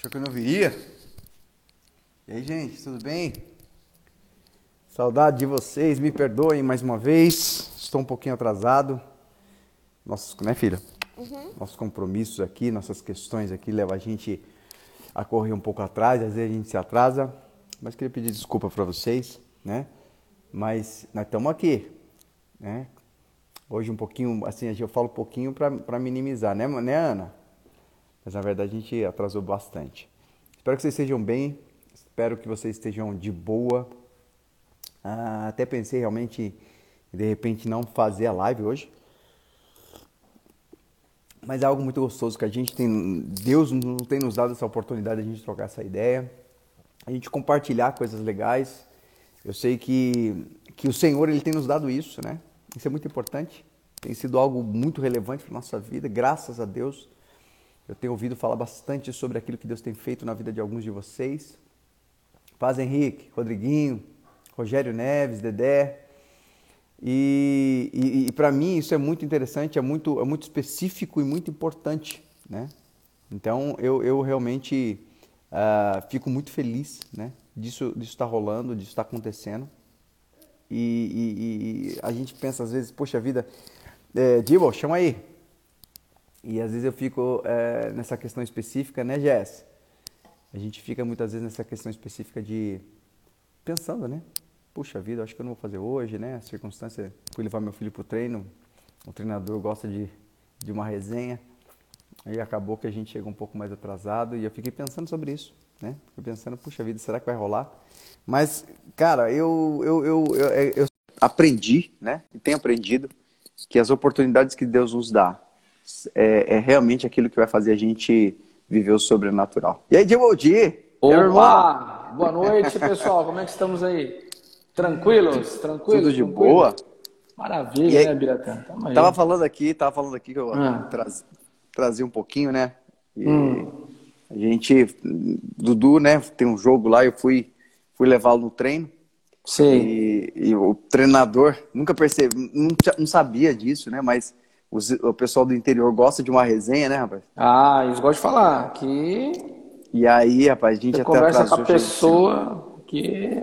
Achou que eu não viria? E aí, gente, tudo bem? Saudade de vocês, me perdoem mais uma vez. Estou um pouquinho atrasado. Nossos, né, filha? Uhum. Nossos compromissos aqui, nossas questões aqui levam a gente a correr um pouco atrás, às vezes a gente se atrasa. Mas queria pedir desculpa para vocês, né? Mas nós estamos aqui, né? Hoje um pouquinho, assim, eu falo um pouquinho para minimizar, né, né, Ana? Mas na verdade a gente atrasou bastante. Espero que vocês estejam bem, espero que vocês estejam de boa. Ah, até pensei realmente, de repente, não fazer a live hoje. Mas é algo muito gostoso que a gente tem. Deus não tem nos dado essa oportunidade de a gente trocar essa ideia, a gente compartilhar coisas legais. Eu sei que, que o Senhor ele tem nos dado isso, né? Isso é muito importante. Tem sido algo muito relevante para nossa vida, graças a Deus. Eu tenho ouvido falar bastante sobre aquilo que Deus tem feito na vida de alguns de vocês. Paz Henrique, Rodriguinho, Rogério Neves, Dedé. E, e, e para mim isso é muito interessante, é muito, é muito específico e muito importante, né? Então eu, eu realmente uh, fico muito feliz, né? Disso estar tá rolando, disso estar tá acontecendo. E, e, a gente pensa às vezes, poxa vida, é, chama aí, e às vezes eu fico é, nessa questão específica, né, Jess? A gente fica muitas vezes nessa questão específica de pensando, né? Puxa vida, acho que eu não vou fazer hoje, né? A circunstância, fui levar meu filho para o treino, o treinador gosta de, de uma resenha, aí acabou que a gente chegou um pouco mais atrasado e eu fiquei pensando sobre isso, né? Fiquei pensando, puxa vida, será que vai rolar? Mas, cara, eu, eu, eu, eu, eu aprendi, né? E tenho aprendido que as oportunidades que Deus nos dá é, é, realmente aquilo que vai fazer a gente viver o sobrenatural. E aí, Dimodi? Olá! Boa noite, pessoal. Como é que estamos aí? Tranquilos? Tranquilos? Tudo de boa? Maravilha, aí, né, Biratã? Tava falando aqui, tava falando aqui que eu ah. traz, trazia um pouquinho, né? E hum. a gente, Dudu, né, tem um jogo lá, eu fui, fui levá-lo no treino. Sim. E, e, o treinador nunca percebi, não, não sabia disso, né? Mas os, o pessoal do interior gosta de uma resenha, né, rapaz? Ah, eles gostam de falar que. E aí, rapaz, a gente você até conversa com a pessoa que.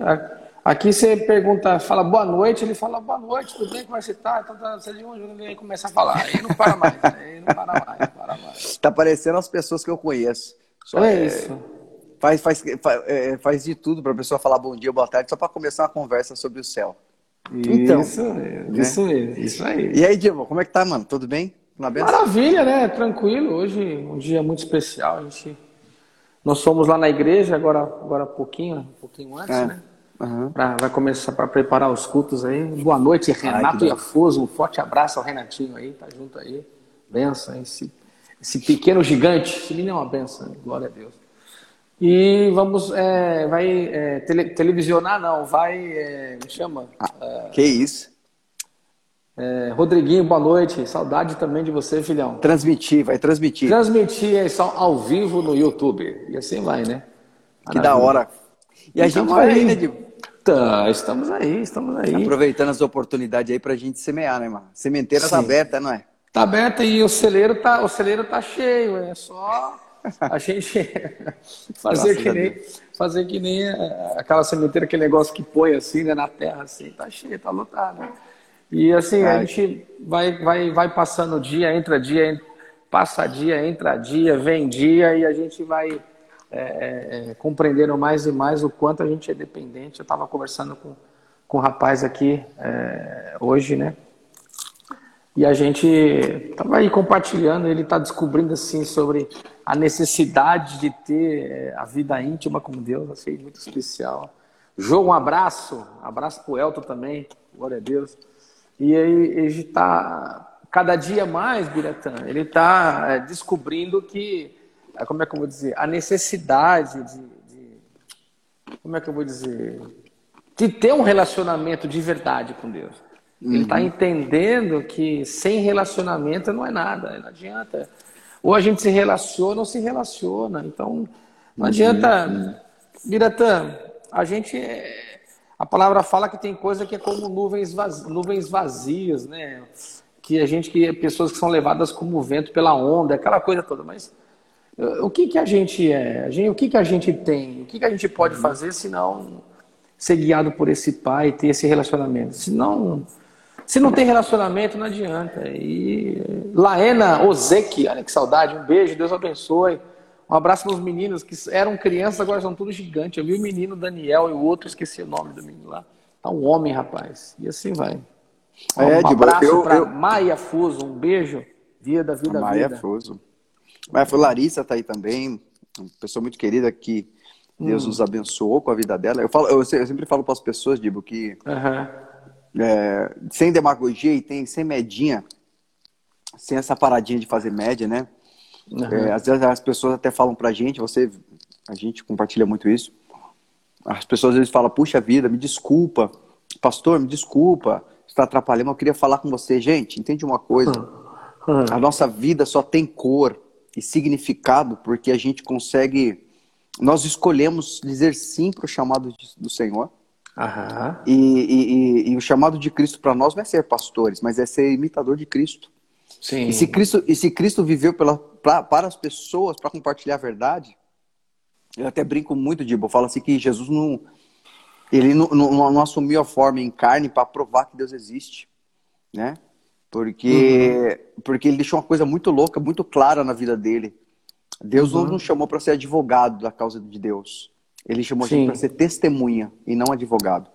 Aqui você pergunta, fala boa noite, ele fala boa noite, tudo bem, como é que você tá? Então, tá você de onde? Ele começa a falar, aí não para mais, aí não para mais, não para mais. Tá parecendo as pessoas que eu conheço. Só é, é isso. Faz, faz, faz, é, faz de tudo para a pessoa falar bom dia, boa tarde, só para começar uma conversa sobre o céu. Então, isso mesmo, né? isso mesmo, isso aí. E aí, Diego, como é que tá, mano? Tudo bem? Maravilha, né? Tranquilo. Hoje um dia muito especial. A gente... Nós fomos lá na igreja agora, agora pouquinho, um pouquinho antes, é. né? Uhum. Pra, vai começar para preparar os cultos aí. Boa noite, Renato Ai, Iafoso. Um forte abraço ao Renatinho aí, tá junto aí. Benção, esse, esse pequeno gigante. Esse menino é uma benção, glória a Deus. E vamos, é, vai é, tele, televisionar, não, vai, é, me chama. Ah, que isso? É, Rodriguinho, boa noite. Saudade também de você, filhão. Transmitir, vai transmitir. Transmitir é só ao vivo no YouTube. E assim vai, né? Maravilha. Que da hora. E, e a gente vai aí, né, Diego? Tá, estamos aí, estamos aí. Aproveitando as oportunidades aí pra gente semear, né, mano? Sementeira Sim. tá aberta, não é? Tá aberta e o celeiro tá, o celeiro tá cheio, é só a gente fazer que nem fazer que nem é, aquela sementeira, aquele negócio que põe assim, né, na terra, assim, tá cheio, tá lotado. Né? E assim, a gente vai, vai, vai passando dia, entra dia, passa dia, entra dia, vem dia, e a gente vai é, é, compreendendo mais e mais o quanto a gente é dependente. Eu estava conversando com, com um rapaz aqui é, hoje, né? E a gente estava aí compartilhando, ele está descobrindo assim sobre a necessidade de ter eh, a vida íntima com Deus, achei muito especial. João, um abraço, abraço para o Elton também, glória a Deus. E aí ele está, cada dia mais, Biratã, ele está é, descobrindo que, eh, como é que eu vou dizer, a necessidade de, de, como é que eu vou dizer, de ter um relacionamento de verdade com Deus. Ele está uhum. entendendo que sem relacionamento não é nada, não adianta. Ou a gente se relaciona ou se relaciona. Então, não adianta. Biratã, a gente. É... A palavra fala que tem coisa que é como nuvens, vaz... nuvens vazias, né? Que a gente, que pessoas que são levadas como vento pela onda, aquela coisa toda. Mas o que, que a gente é? A gente, o que, que a gente tem? O que, que a gente pode fazer se não ser guiado por esse pai, ter esse relacionamento? Se não, se não tem relacionamento, não adianta. E Laena Ozeki, olha que saudade, um beijo, Deus abençoe. Um abraço para os meninos que eram crianças, agora são todos gigantes. Eu vi o menino Daniel e o outro, esqueci o nome do menino lá. Tá um homem, rapaz. E assim vai. É, um abraço para eu... Maia Fuso, um beijo. Dia da vida, Maia vida. Fuso. Mas foi Larissa tá aí também, uma pessoa muito querida que Deus hum. nos abençoou com a vida dela. Eu, falo, eu, sempre falo para as pessoas, Dibo, que uhum. É, sem demagogia e tem, sem medinha, sem essa paradinha de fazer média, né? Uhum. É, às vezes as pessoas até falam pra gente, você, a gente compartilha muito isso. As pessoas às vezes falam, puxa vida, me desculpa, pastor, me desculpa, está atrapalhando, eu queria falar com você. Gente, entende uma coisa? Uhum. A nossa vida só tem cor e significado porque a gente consegue. Nós escolhemos dizer sim para o chamado do Senhor. Uhum. E, e, e, e, o chamado de Cristo para nós não é ser pastores, mas é ser imitador de Cristo. Sim. E se Cristo, e se Cristo viveu pela, pra, para as pessoas, para compartilhar a verdade, eu até brinco muito, Dibo, eu falo assim que Jesus não, ele não, não, não assumiu a forma em carne para provar que Deus existe, né? Porque, uhum. porque ele deixou uma coisa muito louca, muito clara na vida dele. Deus uhum. não nos chamou para ser advogado da causa de Deus. Ele chamou Sim. a gente para ser testemunha e não advogado.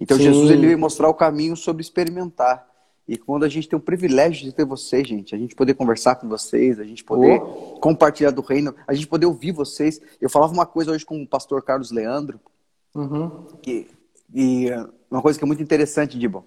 Então Sim. Jesus ele veio mostrar o caminho sobre experimentar. E quando a gente tem o privilégio de ter vocês, gente, a gente poder conversar com vocês, a gente poder oh. compartilhar do reino, a gente poder ouvir vocês. Eu falava uma coisa hoje com o pastor Carlos Leandro, uhum. que, e uma coisa que é muito interessante, Dibo.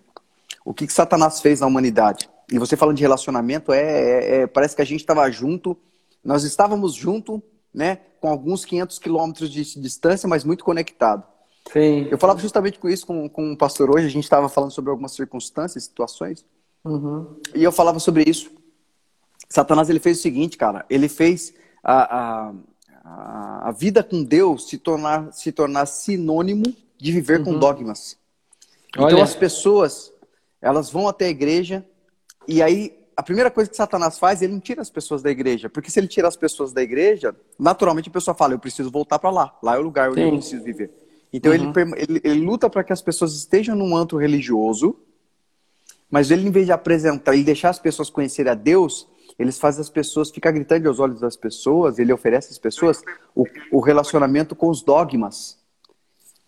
O que, que Satanás fez na humanidade? E você falando de relacionamento, é, é, é parece que a gente estava junto, nós estávamos junto, né, com alguns 500 quilômetros de distância, mas muito conectado. Sim. Eu falava justamente com isso com, com o pastor hoje, a gente estava falando sobre algumas circunstâncias, situações, uhum. e eu falava sobre isso. Satanás ele fez o seguinte, cara, ele fez a, a, a vida com Deus se tornar, se tornar sinônimo de viver uhum. com dogmas. Então Olha. as pessoas, elas vão até a igreja, e aí a primeira coisa que Satanás faz, ele não tira as pessoas da igreja. Porque se ele tira as pessoas da igreja, naturalmente a pessoa fala, eu preciso voltar para lá. Lá é o lugar onde Sim. eu preciso viver. Então uhum. ele, ele, ele, luta para que as pessoas estejam num antro religioso, mas ele, em vez de apresentar e deixar as pessoas conhecerem a Deus, eles fazem as pessoas ficar gritando aos olhos das pessoas, ele oferece às pessoas o, o relacionamento com os dogmas.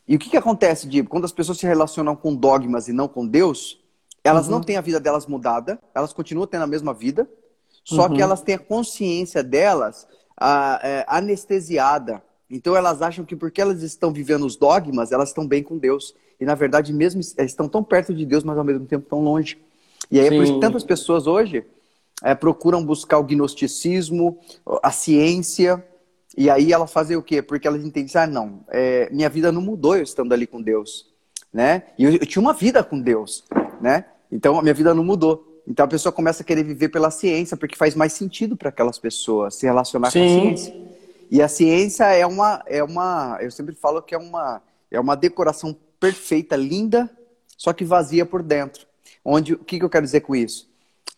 E o que, que acontece, Diego? Quando as pessoas se relacionam com dogmas e não com Deus, elas uhum. não têm a vida delas mudada, elas continuam tendo a mesma vida, só uhum. que elas têm a consciência delas a, é, anestesiada então elas acham que porque elas estão vivendo os dogmas, elas estão bem com Deus. E na verdade, mesmo estão tão perto de Deus, mas ao mesmo tempo tão longe. E aí Sim. é por isso que tantas pessoas hoje é, procuram buscar o gnosticismo, a ciência, e aí elas fazem o quê? Porque elas entendem, ah, não, é, minha vida não mudou eu estando ali com Deus, né? E eu, eu, tinha uma vida com Deus, né? Então a minha vida não mudou. Então a pessoa começa a querer viver pela ciência, porque faz mais sentido para aquelas pessoas se relacionar Sim. com a ciência. E a ciência é uma, é uma, eu sempre falo que é uma, é uma decoração perfeita, linda, só que vazia por dentro. Onde, o que, que eu quero dizer com isso?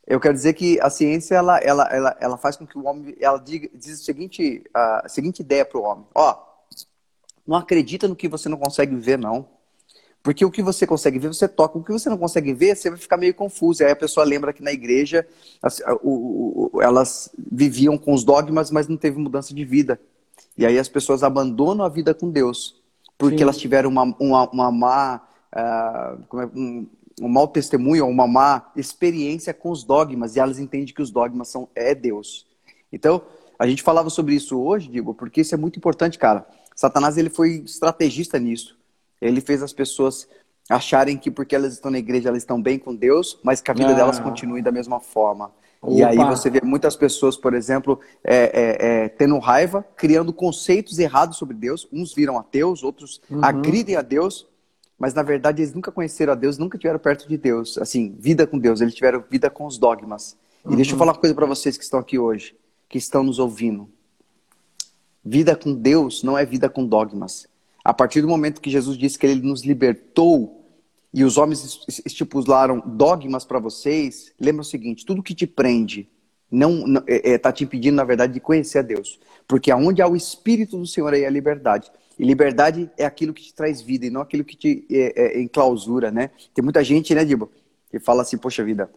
Eu quero dizer que a ciência ela, ela, ela, ela faz com que o homem, ela diga, diz a seguinte, a seguinte ideia para o homem: ó, não acredita no que você não consegue ver, não. Porque o que você consegue ver, você toca. O que você não consegue ver, você vai ficar meio confuso. Aí a pessoa lembra que na igreja elas viviam com os dogmas, mas não teve mudança de vida. E aí as pessoas abandonam a vida com Deus, porque Sim. elas tiveram uma, uma, uma má, uh, é, um, um mau testemunho, uma má experiência com os dogmas, e elas entendem que os dogmas são é Deus. Então, a gente falava sobre isso hoje, digo, porque isso é muito importante, cara. Satanás ele foi estrategista nisso. Ele fez as pessoas acharem que porque elas estão na igreja elas estão bem com Deus, mas que a vida ah. delas continue da mesma forma. Opa. E aí você vê muitas pessoas, por exemplo, é, é, é, tendo raiva, criando conceitos errados sobre Deus. Uns viram ateus, outros uhum. agridem a Deus, mas na verdade eles nunca conheceram a Deus, nunca tiveram perto de Deus. Assim, vida com Deus, eles tiveram vida com os dogmas. E uhum. deixa eu uhum. falar uma coisa para vocês que estão aqui hoje, que estão nos ouvindo. Vida com Deus não é vida com dogmas. A partir do momento que Jesus disse que ele nos libertou e os homens estipularam dogmas para vocês, lembra o seguinte: tudo que te prende não está é, é, tá te impedindo, na verdade, de conhecer a Deus. Porque aonde há o Espírito do Senhor aí é a liberdade. E liberdade é aquilo que te traz vida e não aquilo que te é, é, enclausura, né? Tem muita gente, né, Dibo, que fala assim, poxa vida.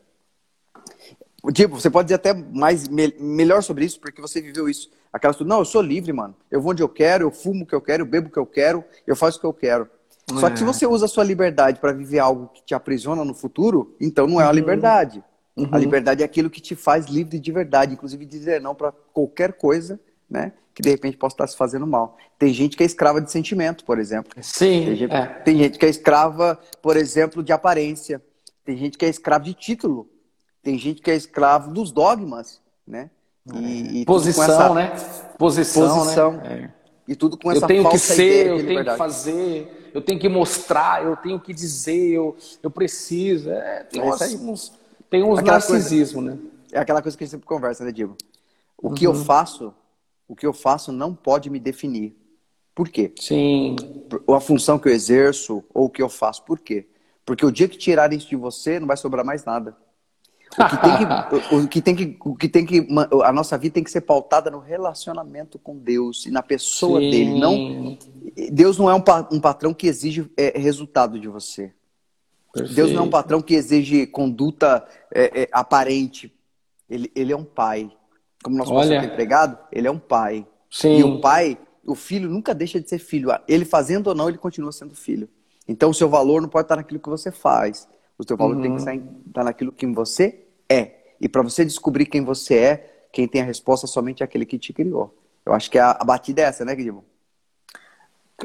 Dibo, você pode dizer até mais me, melhor sobre isso, porque você viveu isso. Aquela tudo, não, eu sou livre, mano. Eu vou onde eu quero, eu fumo o que eu quero, eu bebo o que eu quero, eu faço o que eu quero. É. Só que se é. você usa a sua liberdade para viver algo que te aprisiona no futuro, então não é a uhum. liberdade. Uhum. A liberdade é aquilo que te faz livre de verdade, inclusive dizer não para qualquer coisa, né? Que de repente possa estar se fazendo mal. Tem gente que é escrava de sentimento, por exemplo. Sim. Tem gente, é. tem gente que é escrava, por exemplo, de aparência. Tem gente que é escravo de título. Tem gente que é escravo dos dogmas, né? E, e posição, essa... né? Posição, posição. né? É. E tudo com essa Eu tenho que ser, eu tenho que fazer, eu tenho que mostrar, eu tenho que dizer, eu, eu preciso. É, tem, é uns, tem uns narcisismo, coisa, né? É aquela coisa que a gente sempre conversa, né, Diego? O uhum. que eu uhum. faço, o que eu faço não pode me definir. Por quê? Sim. A função que eu exerço ou o que eu faço. Por quê? Porque o dia que tirarem isso de você, não vai sobrar mais nada. O que tem que, o que, tem que, o que, tem que a nossa vida tem que ser pautada no relacionamento com Deus e na pessoa Sim. dele. Não, Deus não é um, um patrão que exige é, resultado de você. Perfeito. Deus não é um patrão que exige conduta é, é, aparente. Ele, ele é um pai. Como nosso Olha. pastor empregado, ele é um pai. Sim. E o pai, o filho nunca deixa de ser filho. Ele fazendo ou não, ele continua sendo filho. Então o seu valor não pode estar naquilo que você faz. O seu valor uhum. tem que estar, estar naquilo que você é. E para você descobrir quem você é, quem tem a resposta somente é aquele que te criou. Eu acho que a, a batida é essa, né, Guilherme?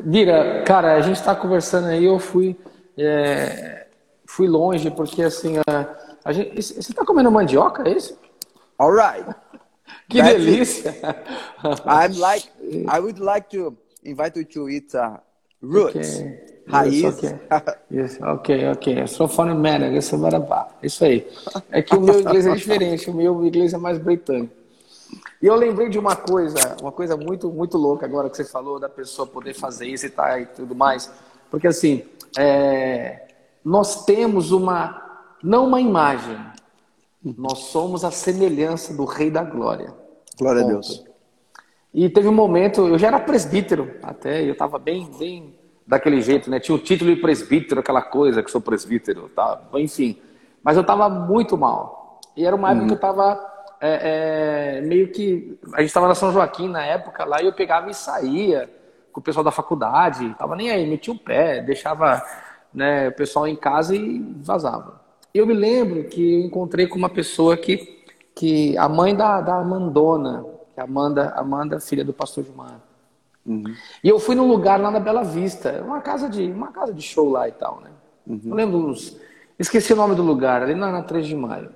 Vira, cara, a gente está conversando aí, eu fui, é, fui longe, porque assim, a, a gente, você está comendo mandioca, é isso? Alright. que That's delícia! I'm like, I would like to invite you to eat uh, roots. Okay. Raiz. Isso, ok, Isso, ok. ok. So funny man, isso é Isso aí. É que o meu inglês é diferente, o meu inglês é mais britânico. E eu lembrei de uma coisa, uma coisa muito, muito louca agora que você falou da pessoa poder fazer isso e, tá, e tudo mais. Porque assim, é, nós temos uma, não uma imagem, nós somos a semelhança do Rei da Glória. Glória Ponto. a Deus. E teve um momento, eu já era presbítero até, eu estava bem, bem daquele jeito, né? Tinha o título de presbítero, aquela coisa que sou presbítero, tá? enfim. Mas eu estava muito mal. E era uma época uhum. que eu estava é, é, meio que. A gente estava na São Joaquim na época lá e eu pegava e saía com o pessoal da faculdade, tava nem aí, metia o pé, deixava né, o pessoal em casa e vazava. Eu me lembro que eu encontrei com uma pessoa que, que a mãe da, da Amandona, que é Amanda, Amanda, filha do pastor Gilmar. Uhum. E eu fui num lugar lá na Bela Vista, uma casa de, uma casa de show lá e tal, né? Uhum. Eu lembro uns, esqueci o nome do lugar, ali na, na 3 de maio.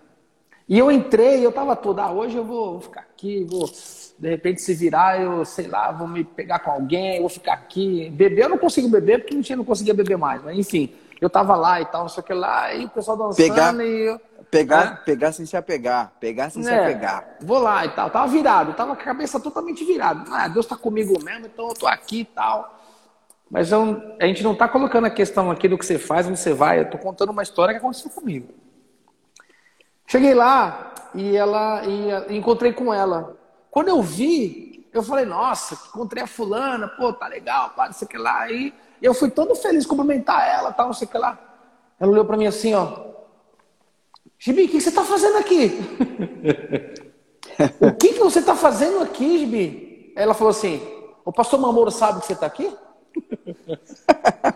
E eu entrei, eu tava toda, ah, hoje eu vou, vou, ficar aqui, vou, de repente se virar, eu sei lá, vou me pegar com alguém, vou ficar aqui. Beber, eu não consigo beber porque não, tinha, não conseguia beber mais, mas enfim, eu tava lá e tal, não sei o que lá, e o pessoal dançando pegar, e eu, Pegar, é. pegar sem se apegar, pegar sem é, se apegar. Vou lá e tal, tava virado, tava com a cabeça totalmente virada. Ah, Deus tá comigo mesmo, então eu tô aqui e tal. Mas eu, a gente não tá colocando a questão aqui do que você faz, onde você vai, eu tô contando uma história que aconteceu comigo. Cheguei lá e ela e encontrei com ela. Quando eu vi, eu falei, nossa, encontrei a fulana, pô, tá legal, pá, não sei o que lá. E eu fui todo feliz cumprimentar ela, tal, não sei o que lá. Ela olhou para mim assim, ó. Gibi, o que você está fazendo aqui? o que, que você está fazendo aqui, Gibi? Ela falou assim, o pastor Mamoro sabe que você está aqui?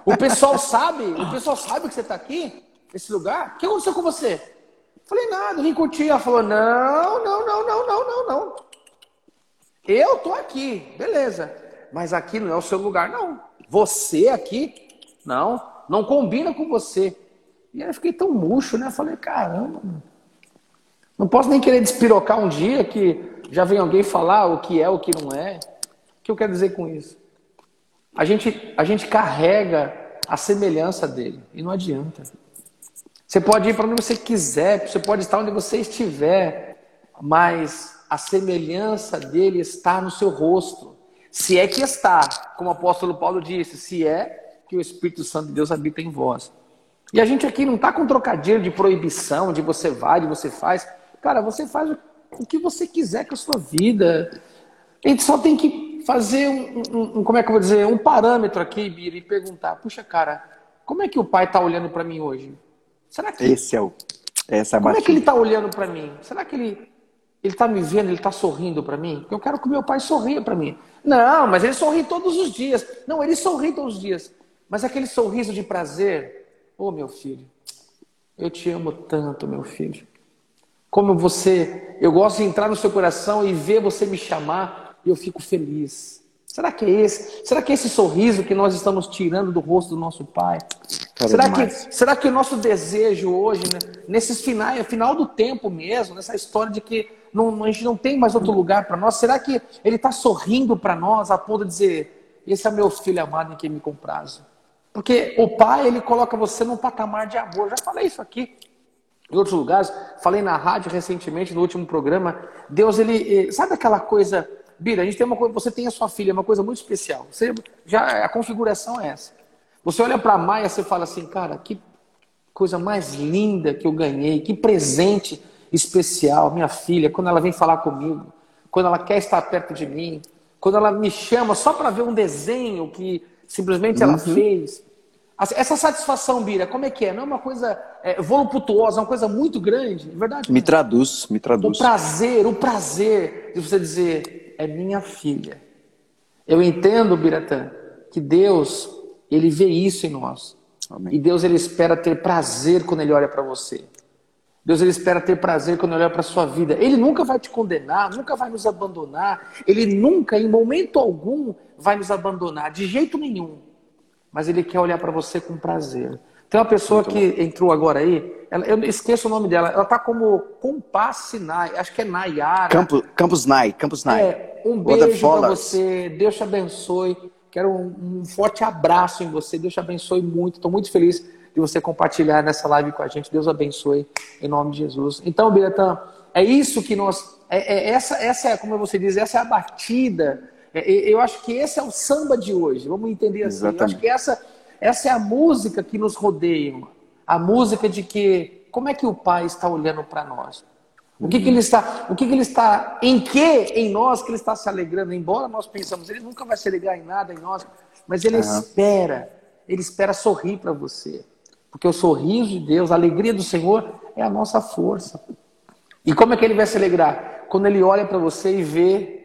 o pessoal sabe? O pessoal sabe que você está aqui? Esse lugar? O que aconteceu com você? Falei, nada, vim curtir. Ela falou, não, não, não, não, não, não, não. Eu tô aqui, beleza. Mas aqui não é o seu lugar, não. Você aqui, não, não combina com você. E aí eu fiquei tão murcho, né? falei, caramba, não posso nem querer despirocar um dia que já vem alguém falar o que é, o que não é. O que eu quero dizer com isso? A gente, a gente carrega a semelhança dele e não adianta. Você pode ir para onde você quiser, você pode estar onde você estiver, mas a semelhança dele está no seu rosto. Se é que está, como o apóstolo Paulo disse, se é que o Espírito Santo de Deus habita em vós. E a gente aqui não está com trocadilho de proibição, de você vai, de você faz. Cara, você faz o que você quiser com a sua vida. A gente só tem que fazer um, um, um como é que eu vou dizer, um parâmetro aqui, Bira, e perguntar, puxa, cara, como é que o pai está olhando para mim hoje? Será que esse é o essa é Como é que ele está olhando para mim? Será que ele ele está me vendo, ele está sorrindo para mim? Eu quero que meu pai sorria para mim. Não, mas ele sorri todos os dias. Não, ele sorri todos os dias. Mas aquele sorriso de prazer, ô oh, meu filho, eu te amo tanto, meu filho. Como você, eu gosto de entrar no seu coração e ver você me chamar e eu fico feliz. Será que é esse? Será que é esse sorriso que nós estamos tirando do rosto do nosso Pai? será que, será que o nosso desejo hoje, né, nesses finais, final do tempo mesmo, nessa história de que não, a gente não tem mais outro lugar para nós, será que Ele está sorrindo para nós a ponto de dizer: Esse é meu filho amado em quem me comprazo? Porque o Pai, Ele coloca você num patamar de amor. Já falei isso aqui em outros lugares, falei na rádio recentemente, no último programa. Deus, Ele. Sabe aquela coisa. Bira, a gente tem uma coisa, você tem a sua filha, é uma coisa muito especial. Você já a configuração é essa. Você olha para a Maia e fala assim, cara, que coisa mais linda que eu ganhei, que presente especial, minha filha, quando ela vem falar comigo, quando ela quer estar perto de mim, quando ela me chama só para ver um desenho que simplesmente ela uhum. fez. Essa satisfação, Bira, como é que é? Não é uma coisa é, voluptuosa, é uma coisa muito grande, é verdade? Me traduz, me traduz. O prazer, o prazer de você dizer, é minha filha. Eu entendo, Biratã, que Deus ele vê isso em nós. Amém. E Deus ele espera ter prazer quando ele olha para você. Deus ele espera ter prazer quando ele olha para a sua vida. Ele nunca vai te condenar, nunca vai nos abandonar. Ele nunca, em momento algum, vai nos abandonar, de jeito nenhum. Mas ele quer olhar para você com prazer. Tem uma pessoa Muito que bom. entrou agora aí, ela, eu esqueço o nome dela, ela está como Compass Nai, acho que é Nayara. Campo, Campos Nai, Campos Nai. É, um beijo para você, Deus te abençoe. Quero um, um, forte abraço em você. Deus te abençoe muito. Estou muito feliz de você compartilhar nessa live com a gente. Deus abençoe em nome de Jesus. Então, Biratã, é isso que nós. É, é, essa, essa é, como você diz, essa é a batida. É, eu acho que esse é o samba de hoje. Vamos entender assim. Exatamente. Eu acho que essa, essa é a música que nos rodeia. A música de que como é que o Pai está olhando para nós? O que, que ele está, o que, que ele está, em que em nós que ele está se alegrando? Embora nós pensamos, ele nunca vai se alegrar em nada em nós, mas ele uhum. espera, ele espera sorrir para você. Porque o sorriso de Deus, a alegria do Senhor é a nossa força. E como é que ele vai se alegrar? Quando ele olha para você e vê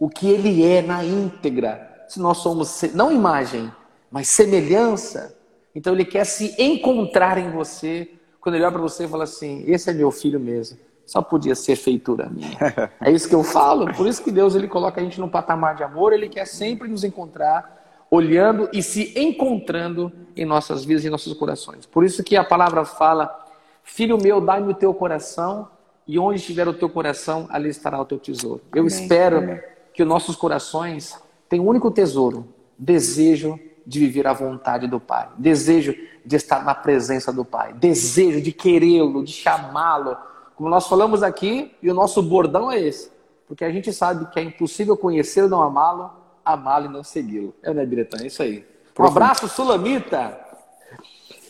o que ele é na íntegra. Se nós somos, não imagem, mas semelhança. Então ele quer se encontrar em você. Quando ele olha para você e fala assim: Esse é meu filho mesmo só podia ser feitura minha. É isso que eu falo. Por isso que Deus ele coloca a gente num patamar de amor. Ele quer sempre nos encontrar, olhando e se encontrando em nossas vidas e em nossos corações. Por isso que a palavra fala: Filho meu, dá-me o teu coração, e onde estiver o teu coração, ali estará o teu tesouro. Eu Amém. espero. Que os nossos corações tenham um único tesouro: desejo de viver a vontade do Pai, desejo de estar na presença do Pai, desejo de querê-lo, de chamá-lo como nós falamos aqui, e o nosso bordão é esse. Porque a gente sabe que é impossível conhecer e não amá-lo, amá-lo e não segui-lo. É, né, Biretã? É isso aí. Um abraço, Sulamita!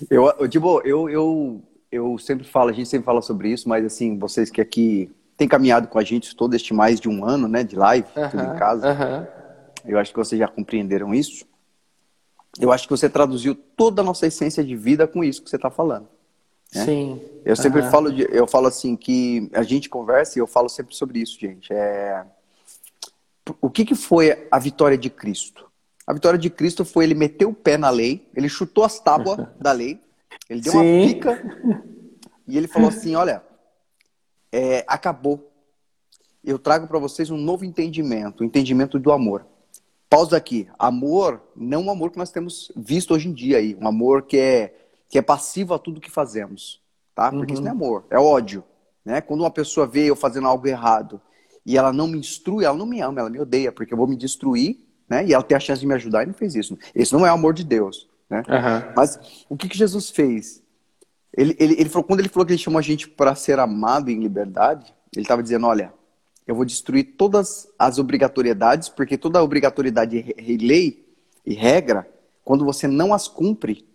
Eu, eu, tipo, eu, eu, eu sempre falo, a gente sempre fala sobre isso, mas assim, vocês que aqui têm caminhado com a gente todo este mais de um ano, né, de live, uh -huh, tudo em casa, uh -huh. eu acho que vocês já compreenderam isso. Eu acho que você traduziu toda a nossa essência de vida com isso que você está falando. Né? Sim. Eu sempre uhum. falo, de, eu falo assim que a gente conversa e eu falo sempre sobre isso, gente. É... O que, que foi a vitória de Cristo? A vitória de Cristo foi ele meter o pé na lei, ele chutou as tábuas da lei, ele deu Sim. uma pica e ele falou assim: olha, é, acabou. Eu trago para vocês um novo entendimento, o um entendimento do amor. Pausa aqui. Amor, não o amor que nós temos visto hoje em dia aí, um amor que é que é passivo a tudo que fazemos, tá? Porque uhum. isso não é amor, é ódio, né? Quando uma pessoa vê eu fazendo algo errado e ela não me instrui, ela não me ama, ela me odeia, porque eu vou me destruir, né? E ela tem a chance de me ajudar e não fez isso. Esse não é o amor de Deus, né? Uhum. Mas o que, que Jesus fez? Ele, ele, ele falou, quando ele falou que ele chamou a gente para ser amado em liberdade, ele estava dizendo, olha, eu vou destruir todas as obrigatoriedades, porque toda obrigatoriedade e lei e regra, quando você não as cumpre,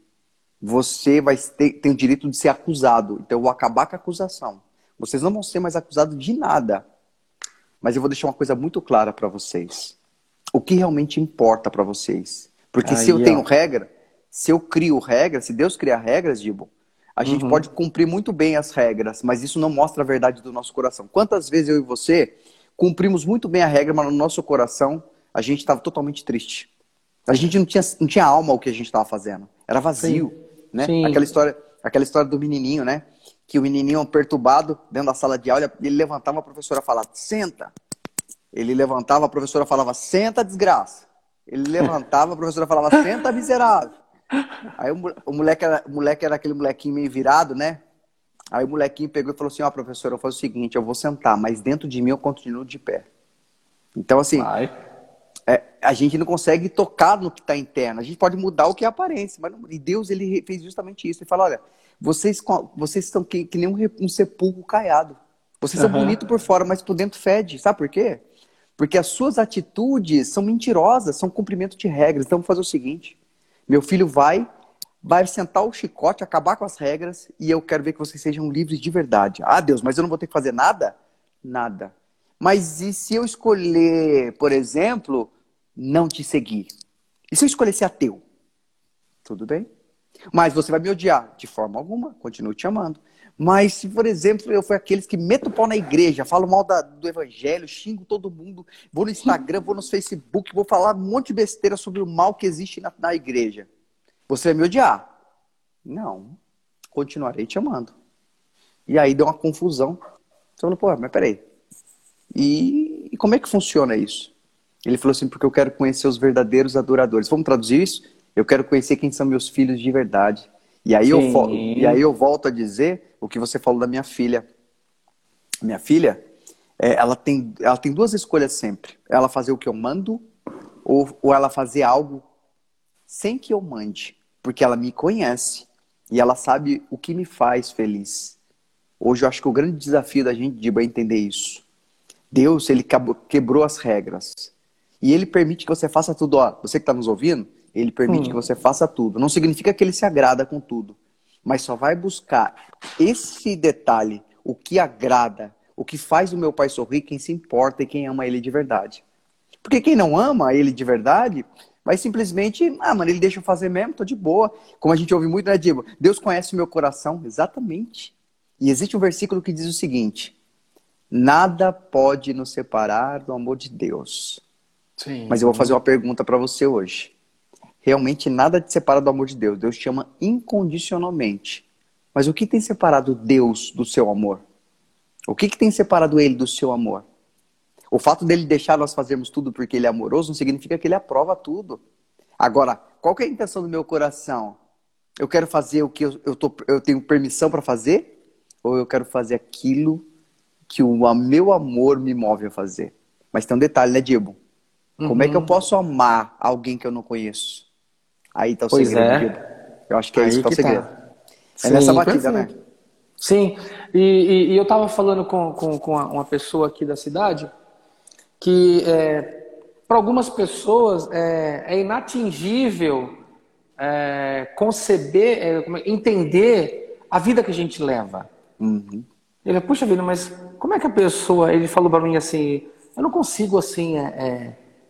você vai ter, tem o direito de ser acusado. Então eu vou acabar com a acusação. Vocês não vão ser mais acusados de nada. Mas eu vou deixar uma coisa muito clara para vocês. O que realmente importa para vocês? Porque Aí, se eu tenho ó. regra, se eu crio regras, se Deus criar regras, Dibo, a uhum. gente pode cumprir muito bem as regras, mas isso não mostra a verdade do nosso coração. Quantas vezes eu e você cumprimos muito bem a regra, mas no nosso coração a gente estava totalmente triste. A gente não tinha, não tinha alma o que a gente estava fazendo. Era vazio, Sim. né? Sim. Aquela história, aquela história do menininho, né? Que o menininho perturbado dentro da sala de aula, ele levantava, a professora falava: "Senta". Ele levantava, a professora falava: "Senta, desgraça". Ele levantava, a professora falava: "Senta, miserável". Aí o, o, moleque era, o moleque era aquele molequinho meio virado, né? Aí o molequinho pegou e falou assim: Ó, oh, professora, eu faço o seguinte, eu vou sentar, mas dentro de mim eu continuo de pé. Então, assim, é, a gente não consegue tocar no que está interno. A gente pode mudar o que é aparência, mas não, e Deus ele fez justamente isso. Ele fala: olha, vocês, vocês estão que, que nem um, um sepulcro caiado. Vocês uhum. são bonitos por fora, mas por dentro fede. Sabe por quê? Porque as suas atitudes são mentirosas, são cumprimento de regras. Então, vamos fazer o seguinte: meu filho vai, vai sentar o chicote, acabar com as regras e eu quero ver que vocês sejam livres de verdade. Ah, Deus, mas eu não vou ter que fazer nada? Nada. Mas e se eu escolher, por exemplo, não te seguir? E se eu escolher ser ateu? Tudo bem. Mas você vai me odiar? De forma alguma, continuo te amando. Mas se, por exemplo, eu fui aqueles que meto o pau na igreja, falo mal da, do evangelho, xingo todo mundo, vou no Instagram, vou no Facebook, vou falar um monte de besteira sobre o mal que existe na, na igreja. Você vai me odiar? Não. Continuarei te amando. E aí deu uma confusão. Você falou, pô, mas peraí. E, e como é que funciona isso? Ele falou assim, porque eu quero conhecer os verdadeiros adoradores. Vamos traduzir isso? Eu quero conhecer quem são meus filhos de verdade. E aí, eu, e aí eu volto a dizer o que você falou da minha filha. Minha filha, é, ela, tem, ela tem duas escolhas sempre. Ela fazer o que eu mando ou, ou ela fazer algo sem que eu mande. Porque ela me conhece e ela sabe o que me faz feliz. Hoje eu acho que o grande desafio da gente é entender isso. Deus, ele quebrou as regras. E ele permite que você faça tudo. Ó, você que está nos ouvindo, ele permite hum. que você faça tudo. Não significa que ele se agrada com tudo, mas só vai buscar esse detalhe, o que agrada, o que faz o meu pai sorrir, quem se importa e quem ama ele de verdade. Porque quem não ama ele de verdade vai simplesmente, ah, mano, ele deixa eu fazer mesmo, tô de boa. Como a gente ouve muito, né, Diego? Deus conhece o meu coração, exatamente. E existe um versículo que diz o seguinte: Nada pode nos separar do amor de Deus. Sim. Mas eu vou fazer uma pergunta para você hoje realmente nada te separa do amor de Deus. Deus te ama incondicionalmente. Mas o que tem separado Deus do seu amor? O que, que tem separado ele do seu amor? O fato dele deixar nós fazermos tudo porque ele é amoroso não significa que ele aprova tudo. Agora, qual é a intenção do meu coração? Eu quero fazer o que eu, eu, tô, eu tenho permissão para fazer? Ou eu quero fazer aquilo que o meu amor me move a fazer? Mas tem um detalhe, né, Dibo? Como uhum. é que eu uhum. posso amar alguém que eu não conheço? Aí tá o pois segredo. É. Eu acho que é Aí isso que é o tá. segredo. Tá. É Sim, nessa batida, né? perfeito. né? Sim, e, e, e eu estava falando com, com, com, uma pessoa aqui da cidade que é, para algumas pessoas é, é inatingível é, conceber, é, é, entender a vida que a gente leva. Uhum. Ele, puxa vida, mas como é que a pessoa, ele falou para mim assim, eu não consigo assim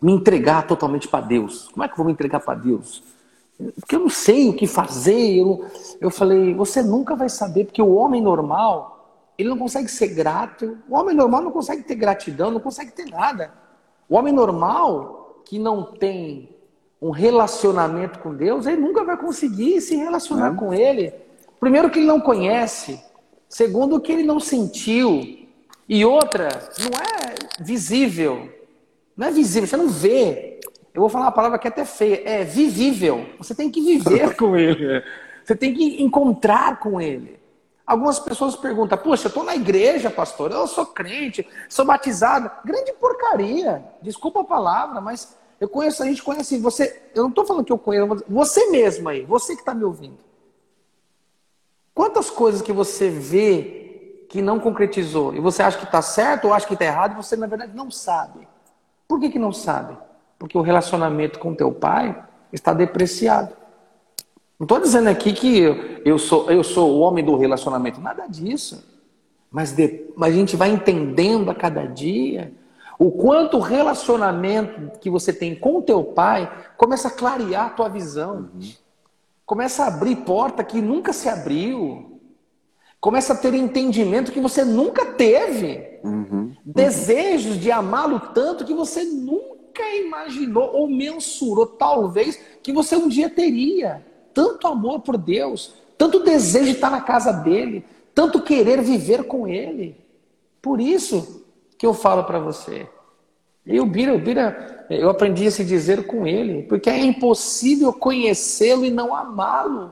me entregar totalmente para Deus. Como é que eu vou me entregar para Deus? Porque eu não sei o que fazer. Eu, eu falei, você nunca vai saber, porque o homem normal, ele não consegue ser grato. O homem normal não consegue ter gratidão, não consegue ter nada. O homem normal, que não tem um relacionamento com Deus, ele nunca vai conseguir se relacionar é. com Ele. Primeiro, que ele não conhece. Segundo, que ele não sentiu. E outra, não é visível. Não é visível, você não vê. Eu vou falar uma palavra que é até feia, é vivível. Você tem que viver com ele. Você tem que encontrar com ele. Algumas pessoas perguntam: Poxa, eu estou na igreja, pastor, eu sou crente, sou batizado. Grande porcaria. Desculpa a palavra, mas eu conheço, a gente conhece você. Eu não estou falando que eu conheço, você mesmo aí, você que está me ouvindo. Quantas coisas que você vê que não concretizou e você acha que está certo ou acha que está errado e você, na verdade, não sabe? Por que, que não sabe? Porque o relacionamento com teu pai está depreciado. Não estou dizendo aqui que eu sou, eu sou o homem do relacionamento, nada disso. Mas, de, mas a gente vai entendendo a cada dia o quanto o relacionamento que você tem com o teu pai começa a clarear a tua visão. Uhum. Começa a abrir porta que nunca se abriu. Começa a ter entendimento que você nunca teve. Uhum. Desejos de amá-lo tanto que você nunca imaginou ou mensurou, talvez, que você um dia teria. Tanto amor por Deus, tanto desejo de estar na casa dele, tanto querer viver com ele. Por isso que eu falo para você. E o Bira, o Bira, eu aprendi a se dizer com ele, porque é impossível conhecê-lo e não amá-lo,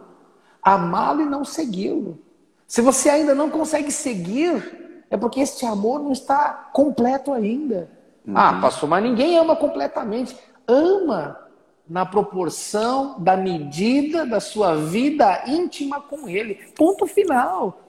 amá-lo e não segui-lo. Se você ainda não consegue seguir, é porque este amor não está completo ainda. Uhum. Ah, pastor, mas ninguém ama completamente. Ama na proporção da medida da sua vida íntima com ele. Ponto final.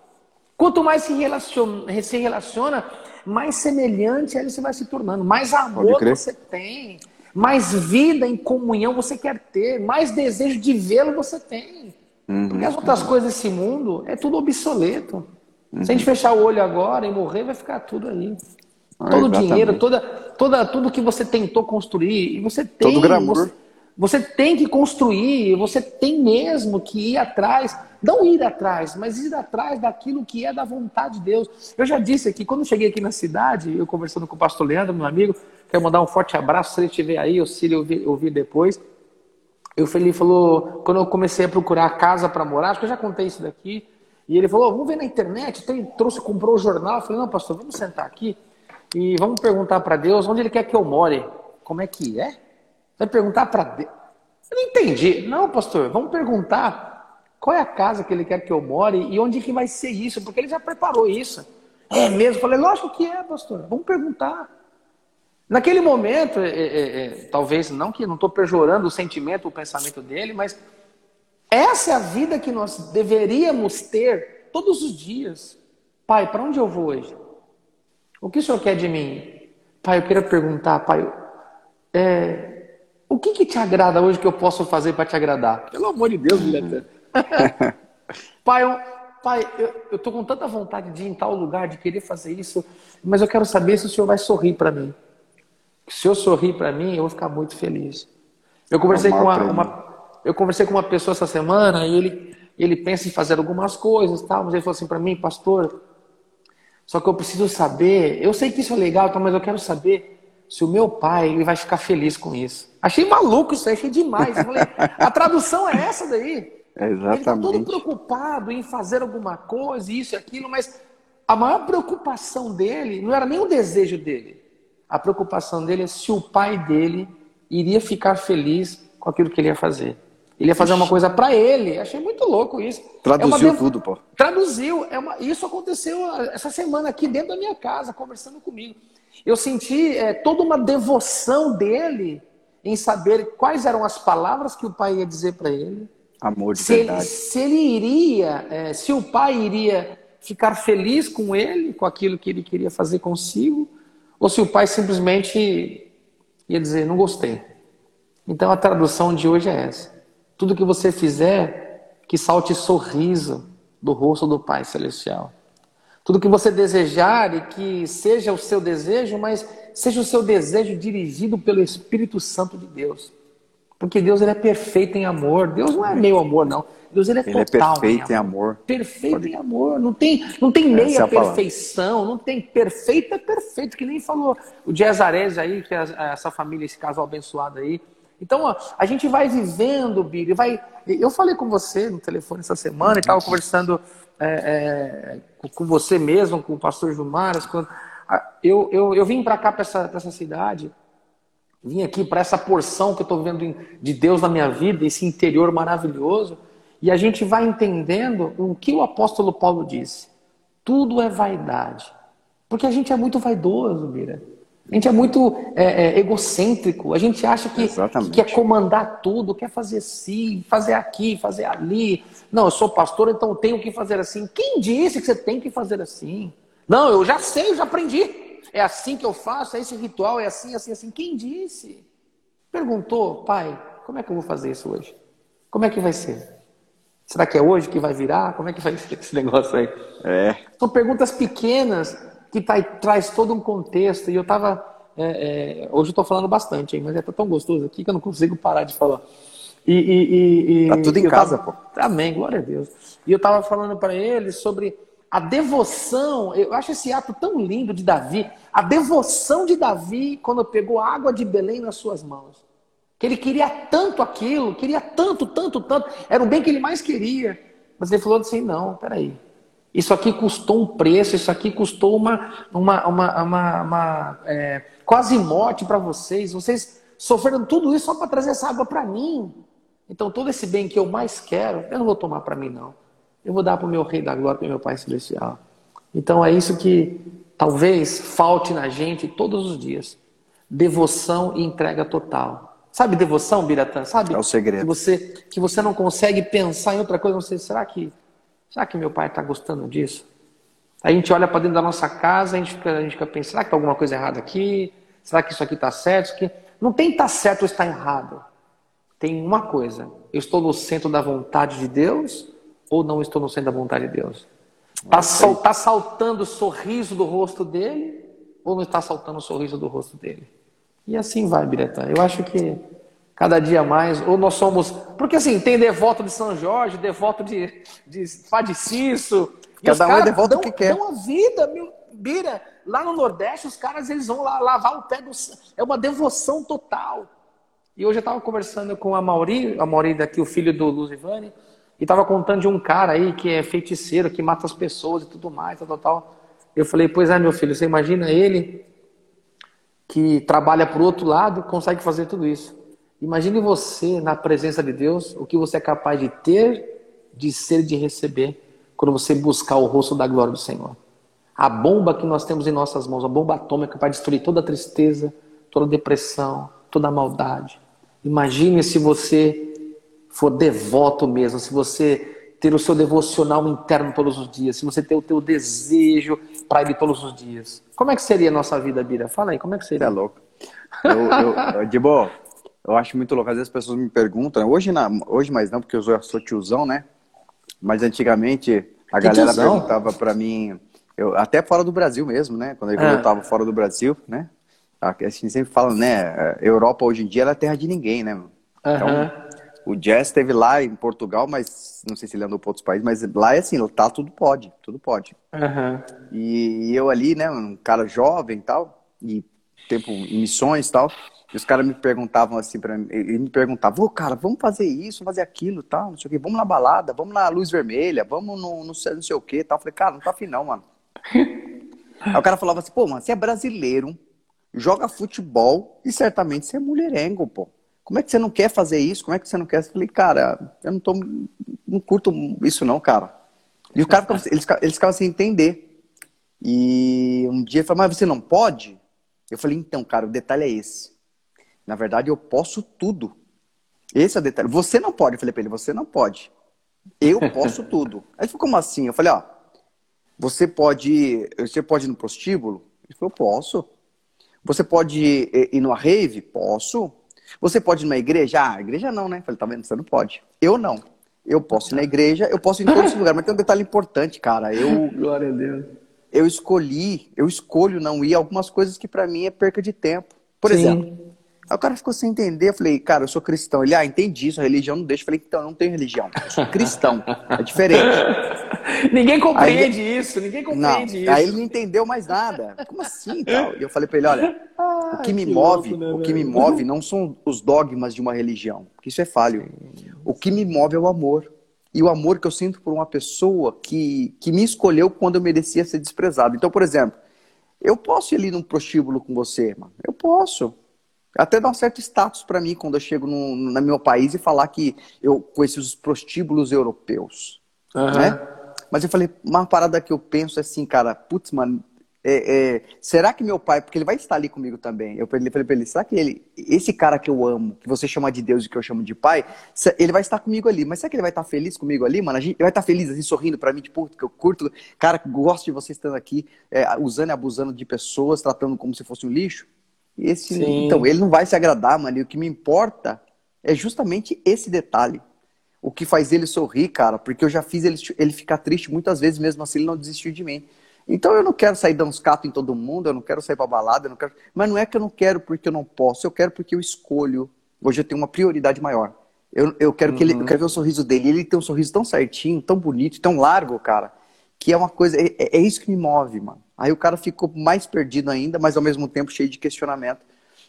Quanto mais se relaciona, se relaciona mais semelhante a ele você vai se tornando, mais amor você tem, mais vida em comunhão você quer ter, mais desejo de vê-lo você tem. Uhum. Porque as outras coisas desse mundo é tudo obsoleto. Uhum. Se a gente fechar o olho agora e morrer, vai ficar tudo aí. Ah, Todo o dinheiro, toda, toda, tudo que você tentou construir, e você tem. Todo glamour. Você, você tem que construir, você tem mesmo que ir atrás, não ir atrás, mas ir atrás daquilo que é da vontade de Deus. Eu já disse aqui, quando cheguei aqui na cidade, eu conversando com o pastor Leandro, meu amigo, quero mandar um forte abraço, se ele estiver aí, ou se ele ouvir, ouvir depois. Eu, ele falou, quando eu comecei a procurar casa para morar, acho que eu já contei isso daqui, e ele falou, vamos ver na internet, tem, trouxe, comprou o jornal. Eu falei, não, pastor, vamos sentar aqui e vamos perguntar para Deus onde ele quer que eu more. Como é que é? Vai perguntar para Deus. Eu não entendi. Não, pastor, vamos perguntar qual é a casa que ele quer que eu more e onde que vai ser isso, porque ele já preparou isso. É mesmo? Eu falei, lógico que é, pastor. Vamos perguntar. Naquele momento, é, é, é, talvez não que não estou pejorando o sentimento, o pensamento dele, mas essa é a vida que nós deveríamos ter todos os dias. Pai, para onde eu vou hoje? O que o senhor quer de mim? Pai, eu quero perguntar, pai, é, o que, que te agrada hoje que eu posso fazer para te agradar? Pelo amor de Deus, Guilherme. pai, eu, pai, eu estou com tanta vontade de ir em tal lugar, de querer fazer isso, mas eu quero saber se o senhor vai sorrir para mim. Se eu sorrir para mim, eu vou ficar muito feliz. Eu conversei com uma, uma, eu conversei com uma pessoa essa semana e ele, ele pensa em fazer algumas coisas, tal, mas ele falou assim para mim, pastor, só que eu preciso saber, eu sei que isso é legal, mas eu quero saber se o meu pai ele vai ficar feliz com isso. Achei maluco isso achei demais. Falei, a tradução é essa daí. É exatamente. Ele está todo preocupado em fazer alguma coisa, isso e aquilo, mas a maior preocupação dele não era nem o desejo dele. A preocupação dele é se o pai dele iria ficar feliz com aquilo que ele ia fazer. Ele ia fazer uma coisa para ele. Achei muito louco isso. Traduziu é tudo, pô. Traduziu. É uma... Isso aconteceu essa semana aqui dentro da minha casa, conversando comigo. Eu senti é, toda uma devoção dele em saber quais eram as palavras que o pai ia dizer para ele. Amor de se verdade. Ele, se ele iria, é, se o pai iria ficar feliz com ele, com aquilo que ele queria fazer consigo, ou se o pai simplesmente ia dizer, não gostei. Então a tradução de hoje é essa. Tudo que você fizer, que salte sorriso do rosto do Pai Celestial. Tudo que você desejar e que seja o seu desejo, mas seja o seu desejo dirigido pelo Espírito Santo de Deus. Porque Deus ele é perfeito em amor. Deus não é meio amor, não. Deus ele é ele é total. É perfeito em amor. amor. Perfeito Pode... em amor. Não tem, não tem meia é perfeição, não tem perfeito, é perfeito, que nem falou o Diazarese aí, que é essa família, esse casal abençoado aí. Então, ó, a gente vai vivendo, Billy, vai. Eu falei com você no telefone essa semana e estava conversando é, é, com você mesmo, com o pastor Gilmar. Quando, eu, eu, eu vim para cá, para essa, essa cidade, vim aqui para essa porção que eu estou vendo de Deus na minha vida, esse interior maravilhoso, e a gente vai entendendo o que o apóstolo Paulo disse. Tudo é vaidade. Porque a gente é muito vaidoso, Bira. A gente é muito é, é, egocêntrico. A gente acha que, que, quer comandar tudo, quer fazer assim, fazer aqui, fazer ali. Não, eu sou pastor, então tenho que fazer assim. Quem disse que você tem que fazer assim? Não, eu já sei, eu já aprendi. É assim que eu faço, é esse ritual, é assim, assim, assim. Quem disse? Perguntou, pai, como é que eu vou fazer isso hoje? Como é que vai ser? Será que é hoje que vai virar? Como é que vai ser esse negócio aí? É. São perguntas pequenas que traz todo um contexto. E eu estava. É, é, hoje eu estou falando bastante, hein, mas é tão gostoso aqui que eu não consigo parar de falar. E, e, e, tá tudo em casa, tava, pô. Amém, glória a Deus. E eu estava falando para ele sobre a devoção. Eu acho esse ato tão lindo de Davi. A devoção de Davi quando pegou a água de Belém nas suas mãos. Que ele queria tanto aquilo, queria tanto, tanto, tanto. Era o bem que ele mais queria. Mas ele falou assim: não, peraí. Isso aqui custou um preço, isso aqui custou uma, uma, uma, uma, uma é, quase morte para vocês. Vocês sofreram tudo isso só para trazer essa água para mim. Então, todo esse bem que eu mais quero, eu não vou tomar para mim, não. Eu vou dar para o meu Rei da Glória, para o meu Pai Celestial. Então, é isso que talvez falte na gente todos os dias: devoção e entrega total. Sabe devoção, Biratã? Sabe? É o segredo. Que você, que você não consegue pensar em outra coisa. Você, será que, será que meu pai está gostando disso? A gente olha para dentro da nossa casa, a gente fica, a gente fica pensando, será que tem alguma coisa errada aqui? Será que isso aqui está certo? Isso aqui... Não tem estar tá certo ou está errado. Tem uma coisa: eu estou no centro da vontade de Deus ou não estou no centro da vontade de Deus? Está sal, tá saltando o sorriso do rosto dele ou não está saltando o sorriso do rosto dele? E assim vai, Biretã. Eu acho que cada dia mais, ou nós somos. Porque assim, tem devoto de São Jorge, devoto de, de Cício. Cada um é devoto dão, que quer. Dão a vida, meu, Bira. Lá no Nordeste, os caras eles vão lá lavar o pé do. É uma devoção total. E hoje eu estava conversando com a Mauri, a Mauri daqui, o filho do Luzivane, e estava contando de um cara aí que é feiticeiro, que mata as pessoas e tudo mais, tal, tal, tal. Eu falei, pois é, meu filho, você imagina ele que trabalha por outro lado, consegue fazer tudo isso. Imagine você na presença de Deus, o que você é capaz de ter, de ser, de receber, quando você buscar o rosto da glória do Senhor. A bomba que nós temos em nossas mãos, a bomba atômica para destruir toda a tristeza, toda a depressão, toda a maldade. Imagine se você for devoto mesmo, se você ter o seu devocional interno todos os dias, se você ter o teu desejo para ele todos os dias. Como é que seria a nossa vida, Bira? Fala aí, como é que seria? Você é louco. Eu, eu, de boa, eu acho muito louco. Às vezes as pessoas me perguntam, né? hoje, na, hoje mais não, porque eu já sou tiozão, né? Mas antigamente a que galera tiozão? perguntava para mim, eu, até fora do Brasil mesmo, né? Quando eu estava fora do Brasil, né? A gente sempre fala, né? Europa hoje em dia é terra de ninguém, né? Então, uhum. o Jazz esteve lá em Portugal, mas não sei se ele andou para outros países, mas lá é assim, tá tudo pode, tudo pode. Uhum. E, e, eu ali, né, um cara jovem e tal, e tempo em missões e tal, e os caras me perguntavam assim para mim, ele me perguntava, ô cara, vamos fazer isso, fazer aquilo, tal, não sei o quê, vamos na balada, vamos na luz vermelha, vamos no, no não sei o quê, tal. Eu falei, cara, não tá afim não, mano. Aí o cara falava assim, pô, mano, você é brasileiro, joga futebol e certamente você é mulherengo, pô. Como é que você não quer fazer isso? Como é que você não quer? Eu falei, cara, eu não tô, não curto isso não, cara. E o cara, eles, eles ficavam sem entender. E um dia ele falou, mas você não pode? Eu falei, então, cara, o detalhe é esse. Na verdade, eu posso tudo. Esse é o detalhe. Você não pode. Eu falei pra ele, você não pode. Eu posso tudo. Aí ele falou, como assim? Eu falei, ó, você pode, você pode ir no prostíbulo? Ele falou, posso. Você pode ir, ir numa rave? Posso. Você pode ir numa igreja? Ah, igreja não, né? Eu falei, tá vendo? Você não pode. Eu não. Eu posso ir na igreja, eu posso ir em todos os lugares, mas tem um detalhe importante, cara. Eu, Glória a Deus. Eu escolhi, eu escolho não ir algumas coisas que para mim é perca de tempo. Por Sim. exemplo, Aí o cara ficou sem entender. Eu falei, cara, eu sou cristão. Ele, ah, entendi isso, a religião não deixa. Eu falei, então, eu não tenho religião. Eu sou cristão. É diferente. ninguém compreende aí, isso, ninguém compreende não, isso. Aí ele não entendeu mais nada. Como assim? Tal? E eu falei pra ele, olha, ah, o que me que move, louco, né, o que me move não são os dogmas de uma religião, porque isso é falho. O que me move é o amor. E o amor que eu sinto por uma pessoa que, que me escolheu quando eu merecia ser desprezado. Então, por exemplo, eu posso ir ali num prostíbulo com você, mano. Eu posso. Até dá um certo status para mim quando eu chego no, no, meu país e falar que eu conheci os prostíbulos europeus. Uhum. Né? Mas eu falei, uma parada que eu penso é assim, cara, putz, mano, é, é, será que meu pai, porque ele vai estar ali comigo também, eu falei pra ele, será que ele, esse cara que eu amo, que você chama de Deus e que eu chamo de pai, ele vai estar comigo ali, mas será que ele vai estar feliz comigo ali, mano? A gente, ele vai estar feliz, assim, sorrindo pra mim, tipo, que eu curto, cara, gosto de você estando aqui, é, usando e abusando de pessoas, tratando como se fosse um lixo? Esse, então, ele não vai se agradar, mano. E o que me importa é justamente esse detalhe. o que faz ele sorrir, cara, porque eu já fiz ele, ele ficar triste muitas vezes, mesmo assim ele não desistiu de mim. Então eu não quero sair dando uns catos em todo mundo, eu não quero sair pra balada, eu não quero. Mas não é que eu não quero porque eu não posso, eu quero porque eu escolho. Hoje eu tenho uma prioridade maior. Eu, eu quero uhum. que ele, eu uhum. quero ver o sorriso dele. Ele tem um sorriso tão certinho, tão bonito, tão largo, cara, que é uma coisa. É, é, é isso que me move, mano. Aí o cara ficou mais perdido ainda, mas ao mesmo tempo cheio de questionamento,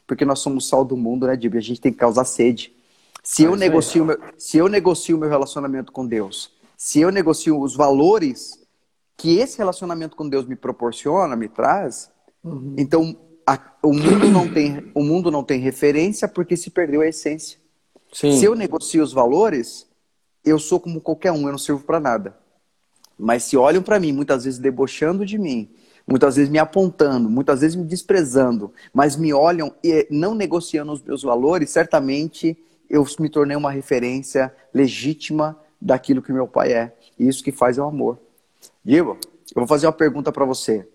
porque nós somos sal do mundo, né, Dib? A gente tem que causar sede. Se eu, negocio meu, se eu negocio o meu relacionamento com Deus, se eu negocio os valores que esse relacionamento com Deus me proporciona, me traz, uhum. então a, o, mundo não tem, o mundo não tem referência porque se perdeu a essência. Sim. Se eu negocio os valores, eu sou como qualquer um, eu não sirvo para nada. Mas se olham para mim, muitas vezes debochando de mim, muitas vezes me apontando, muitas vezes me desprezando, mas me olham e não negociando os meus valores, certamente eu me tornei uma referência legítima daquilo que meu pai é. E isso que faz é o amor. Diego, eu vou fazer uma pergunta para você.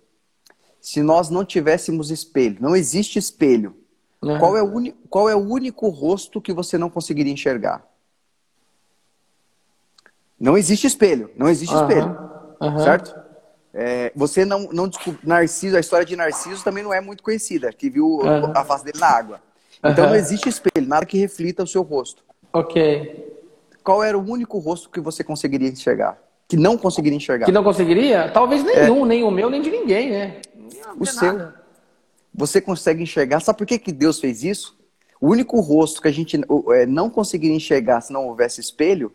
Se nós não tivéssemos espelho, não existe espelho, uhum. qual, é o qual é o único rosto que você não conseguiria enxergar? Não existe espelho, não existe uhum. espelho, uhum. certo? É, você não, não Narciso, a história de Narciso também não é muito conhecida, que viu a face dele na água. Então não existe espelho, nada que reflita o seu rosto. Ok. Qual era o único rosto que você conseguiria enxergar? Que não conseguiria enxergar? Que não conseguiria? Talvez nenhum, é. nem o meu, nem de ninguém, né? o seu. Nada. Você consegue enxergar. Sabe por que, que Deus fez isso? O único rosto que a gente é, não conseguiria enxergar se não houvesse espelho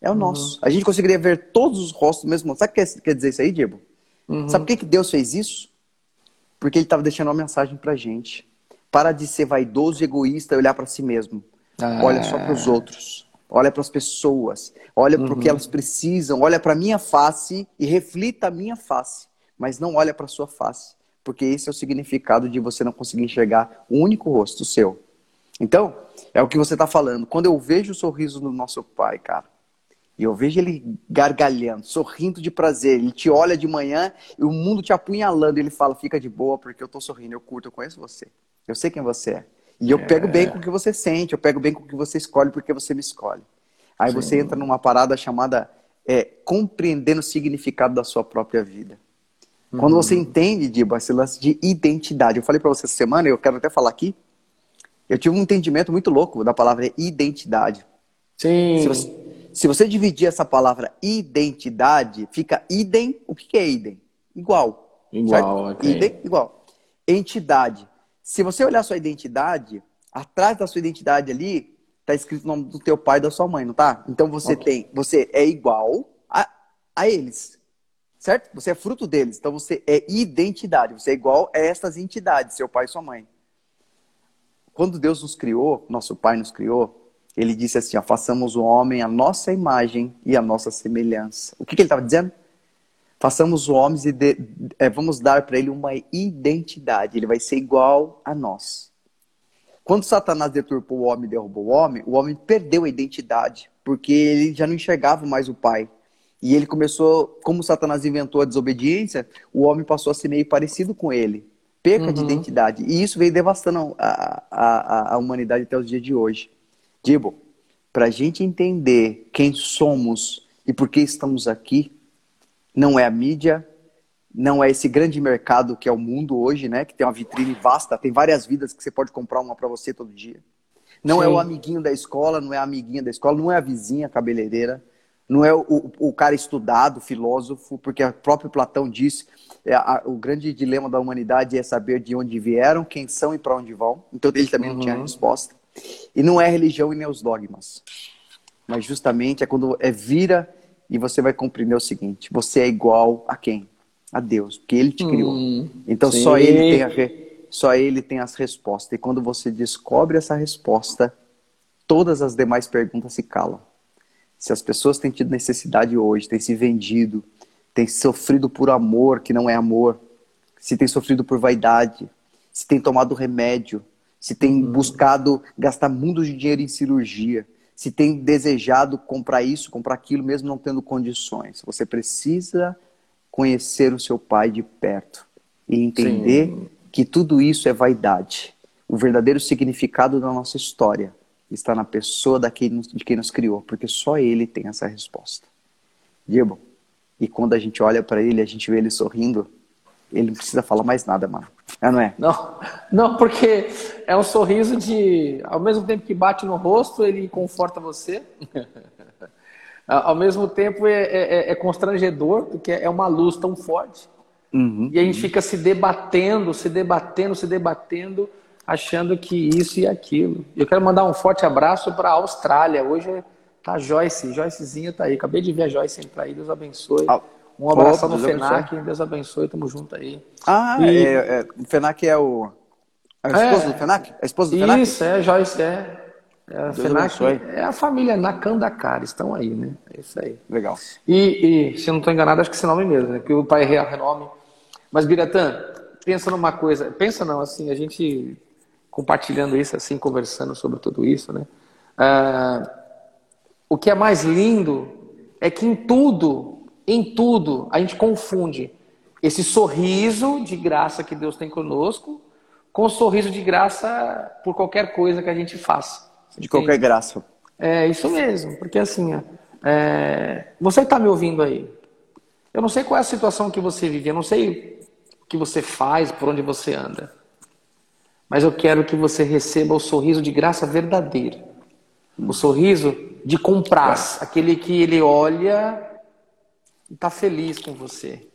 é o uhum. nosso. A gente conseguiria ver todos os rostos mesmo. Sabe o que quer dizer isso aí, Diego? Uhum. Sabe por que, que Deus fez isso? Porque Ele estava deixando uma mensagem para gente. Para de ser vaidoso e egoísta e olhar para si mesmo. Ah. Olha só para os outros. Olha para as pessoas. Olha uhum. para o que elas precisam. Olha para a minha face e reflita a minha face. Mas não olha para a sua face. Porque esse é o significado de você não conseguir enxergar o único rosto seu. Então, é o que você está falando. Quando eu vejo o sorriso do nosso pai, cara, e eu vejo ele gargalhando, sorrindo de prazer. Ele te olha de manhã e o mundo te apunhalando. Ele fala: Fica de boa, porque eu tô sorrindo, eu curto, eu conheço você. Eu sei quem você é. E eu é. pego bem com o que você sente, eu pego bem com o que você escolhe, porque você me escolhe. Aí Sim. você entra numa parada chamada é, compreendendo o significado da sua própria vida. Uhum. Quando você entende, Diba, esse lance de identidade. Eu falei para você essa semana, eu quero até falar aqui. Eu tive um entendimento muito louco da palavra identidade. Sim. Se você, se você dividir essa palavra identidade, fica idem. O que é idem? Igual. Igual, okay. Idem, igual. Entidade. Se você olhar sua identidade, atrás da sua identidade ali, tá escrito o nome do teu pai e da sua mãe, não tá? Então você okay. tem, você é igual a, a eles. Certo? Você é fruto deles. Então você é identidade. Você é igual a essas entidades, seu pai e sua mãe. Quando Deus nos criou, nosso pai nos criou, ele disse assim: ó, façamos o homem a nossa imagem e a nossa semelhança. O que, que ele estava dizendo? Façamos o homem e de, é, vamos dar para ele uma identidade. Ele vai ser igual a nós. Quando Satanás deturpou o homem e derrubou o homem, o homem perdeu a identidade, porque ele já não enxergava mais o pai. E ele começou, como Satanás inventou a desobediência, o homem passou a ser meio parecido com ele. Perca uhum. de identidade. E isso veio devastando a, a, a humanidade até os dias de hoje. Dibo, para a gente entender quem somos e por que estamos aqui, não é a mídia, não é esse grande mercado que é o mundo hoje, né? Que tem uma vitrine vasta, tem várias vidas que você pode comprar uma para você todo dia. Não é Sim. é o amiguinho da escola, não é a amiguinha da escola, não é a vizinha cabeleireira, não é o, o, o cara estudado, filósofo, porque o próprio Platão disse, é, a, o grande dilema da humanidade é saber de onde vieram, quem são e para onde vão. Então ele também uhum. não tinha uhum. resposta. E não é religião e nem os dogmas. Mas justamente é quando é vira e você vai compreender o seguinte: você é igual a quem? A Deus, porque Ele te criou. Hum, então sim. só ele, tem a re... só ele tem as respostas. E quando você descobre essa resposta, todas as demais perguntas se calam. Se as pessoas têm tido necessidade hoje, têm se vendido, têm sofrido por amor que não é amor, se têm sofrido por vaidade, se têm tomado remédio, se tem uhum. buscado gastar mundos de dinheiro em cirurgia, se tem desejado comprar isso, comprar aquilo, mesmo não tendo condições. Você precisa conhecer o seu pai de perto e entender Sim. que tudo isso é vaidade. O verdadeiro significado da nossa história está na pessoa de quem nos criou, porque só ele tem essa resposta. Diego, e quando a gente olha para ele, a gente vê ele sorrindo, ele não precisa falar mais nada, mano. É, não é? Não, não, porque é um sorriso de. Ao mesmo tempo que bate no rosto, ele conforta você. ao mesmo tempo é, é, é, constrangedor, porque é uma luz tão forte. Uhum, e a gente uhum. fica se debatendo, se debatendo, se debatendo, achando que isso e aquilo. Eu quero mandar um forte abraço para a Austrália. Hoje tá Joyce, Joycezinha tá aí. Acabei de ver a Joyce entrar aí, Deus abençoe. Ah, um abraço no FENAC, Deus abençoe, tamo junto aí. Ah, e... é, é, o FENAC é o. A esposa é, do FENAC? A esposa do FENAC? Isso, é, Joyce, é. É a, FENAC, é a família Nakandacara, estão aí, né? É isso aí. Legal. E, e se eu não estou enganado, acho que esse nome mesmo, né? Que o pai é renome. Mas, Biratã, pensa numa coisa. Pensa não, assim, a gente compartilhando isso, assim, conversando sobre tudo isso, né? Ah, o que é mais lindo é que em tudo em tudo, a gente confunde esse sorriso de graça que Deus tem conosco com o sorriso de graça por qualquer coisa que a gente faça. De qualquer graça. É isso mesmo, porque assim, é... você está me ouvindo aí. Eu não sei qual é a situação que você vive, eu não sei o que você faz, por onde você anda. Mas eu quero que você receba o sorriso de graça verdadeira. O sorriso de compras, aquele que ele olha e está feliz com você.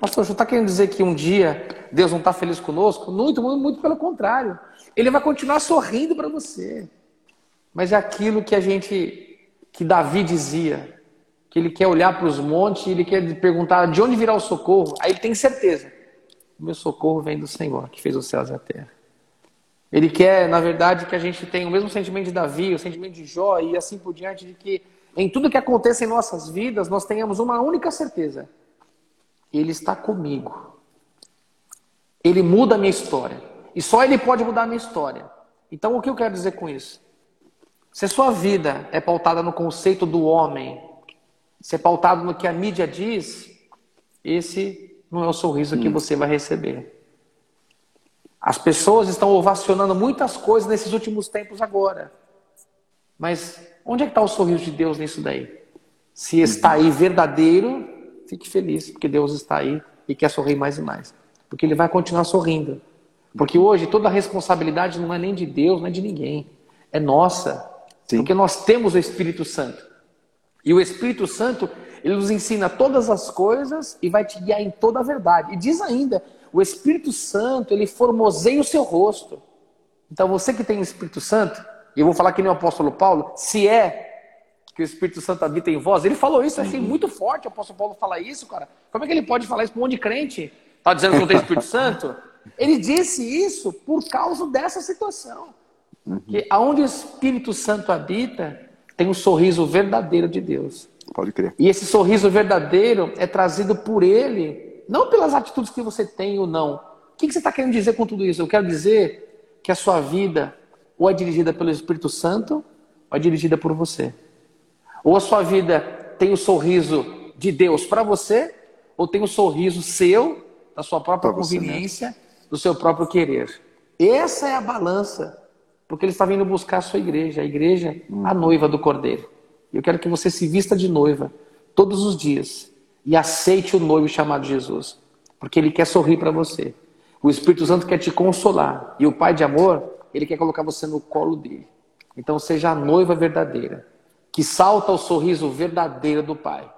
Pastor, você está querendo dizer que um dia Deus não está feliz conosco? Muito, muito, muito pelo contrário. Ele vai continuar sorrindo para você. Mas é aquilo que a gente, que Davi dizia, que ele quer olhar para os montes e ele quer perguntar de onde virá o socorro. Aí ele tem certeza. O meu socorro vem do Senhor, que fez os céus e a terra. Ele quer, na verdade, que a gente tenha o mesmo sentimento de Davi, o sentimento de Jó e assim por diante, de que em tudo que acontece em nossas vidas, nós tenhamos uma única certeza: Ele está comigo. Ele muda a minha história. E só Ele pode mudar a minha história. Então, o que eu quero dizer com isso? Se a sua vida é pautada no conceito do homem, se é pautado no que a mídia diz, esse não é o sorriso que você vai receber. As pessoas estão ovacionando muitas coisas nesses últimos tempos agora. Mas onde é que está o sorriso de Deus nisso daí? Se está aí verdadeiro, fique feliz, porque Deus está aí e quer sorrir mais e mais. Porque Ele vai continuar sorrindo. Porque hoje toda a responsabilidade não é nem de Deus, não é de ninguém. É nossa. Sim. Porque nós temos o Espírito Santo. E o Espírito Santo, ele nos ensina todas as coisas e vai te guiar em toda a verdade. E diz ainda, o Espírito Santo, ele formoseia o seu rosto. Então você que tem o Espírito Santo, e eu vou falar que nem o apóstolo Paulo, se é que o Espírito Santo habita em vós, ele falou isso, achei muito forte o apóstolo Paulo falar isso, cara. Como é que ele pode falar isso para um monte de crente? Tá dizendo que não tem Espírito Santo? Ele disse isso por causa dessa situação. Que aonde o Espírito Santo habita, tem um sorriso verdadeiro de Deus. Pode crer. E esse sorriso verdadeiro é trazido por ele, não pelas atitudes que você tem ou não. O que você está querendo dizer com tudo isso? Eu quero dizer que a sua vida ou é dirigida pelo Espírito Santo, ou é dirigida por você. Ou a sua vida tem o sorriso de Deus para você, ou tem o sorriso seu, da sua própria pra conveniência, você, né? do seu próprio querer. Essa é a balança, porque ele está vindo buscar a sua igreja, a igreja, a uhum. noiva do Cordeiro. Eu quero que você se vista de noiva todos os dias e aceite o noivo chamado Jesus, porque ele quer sorrir para você. O Espírito Santo quer te consolar e o Pai de amor ele quer colocar você no colo dele. Então seja a noiva verdadeira, que salta o sorriso verdadeiro do Pai,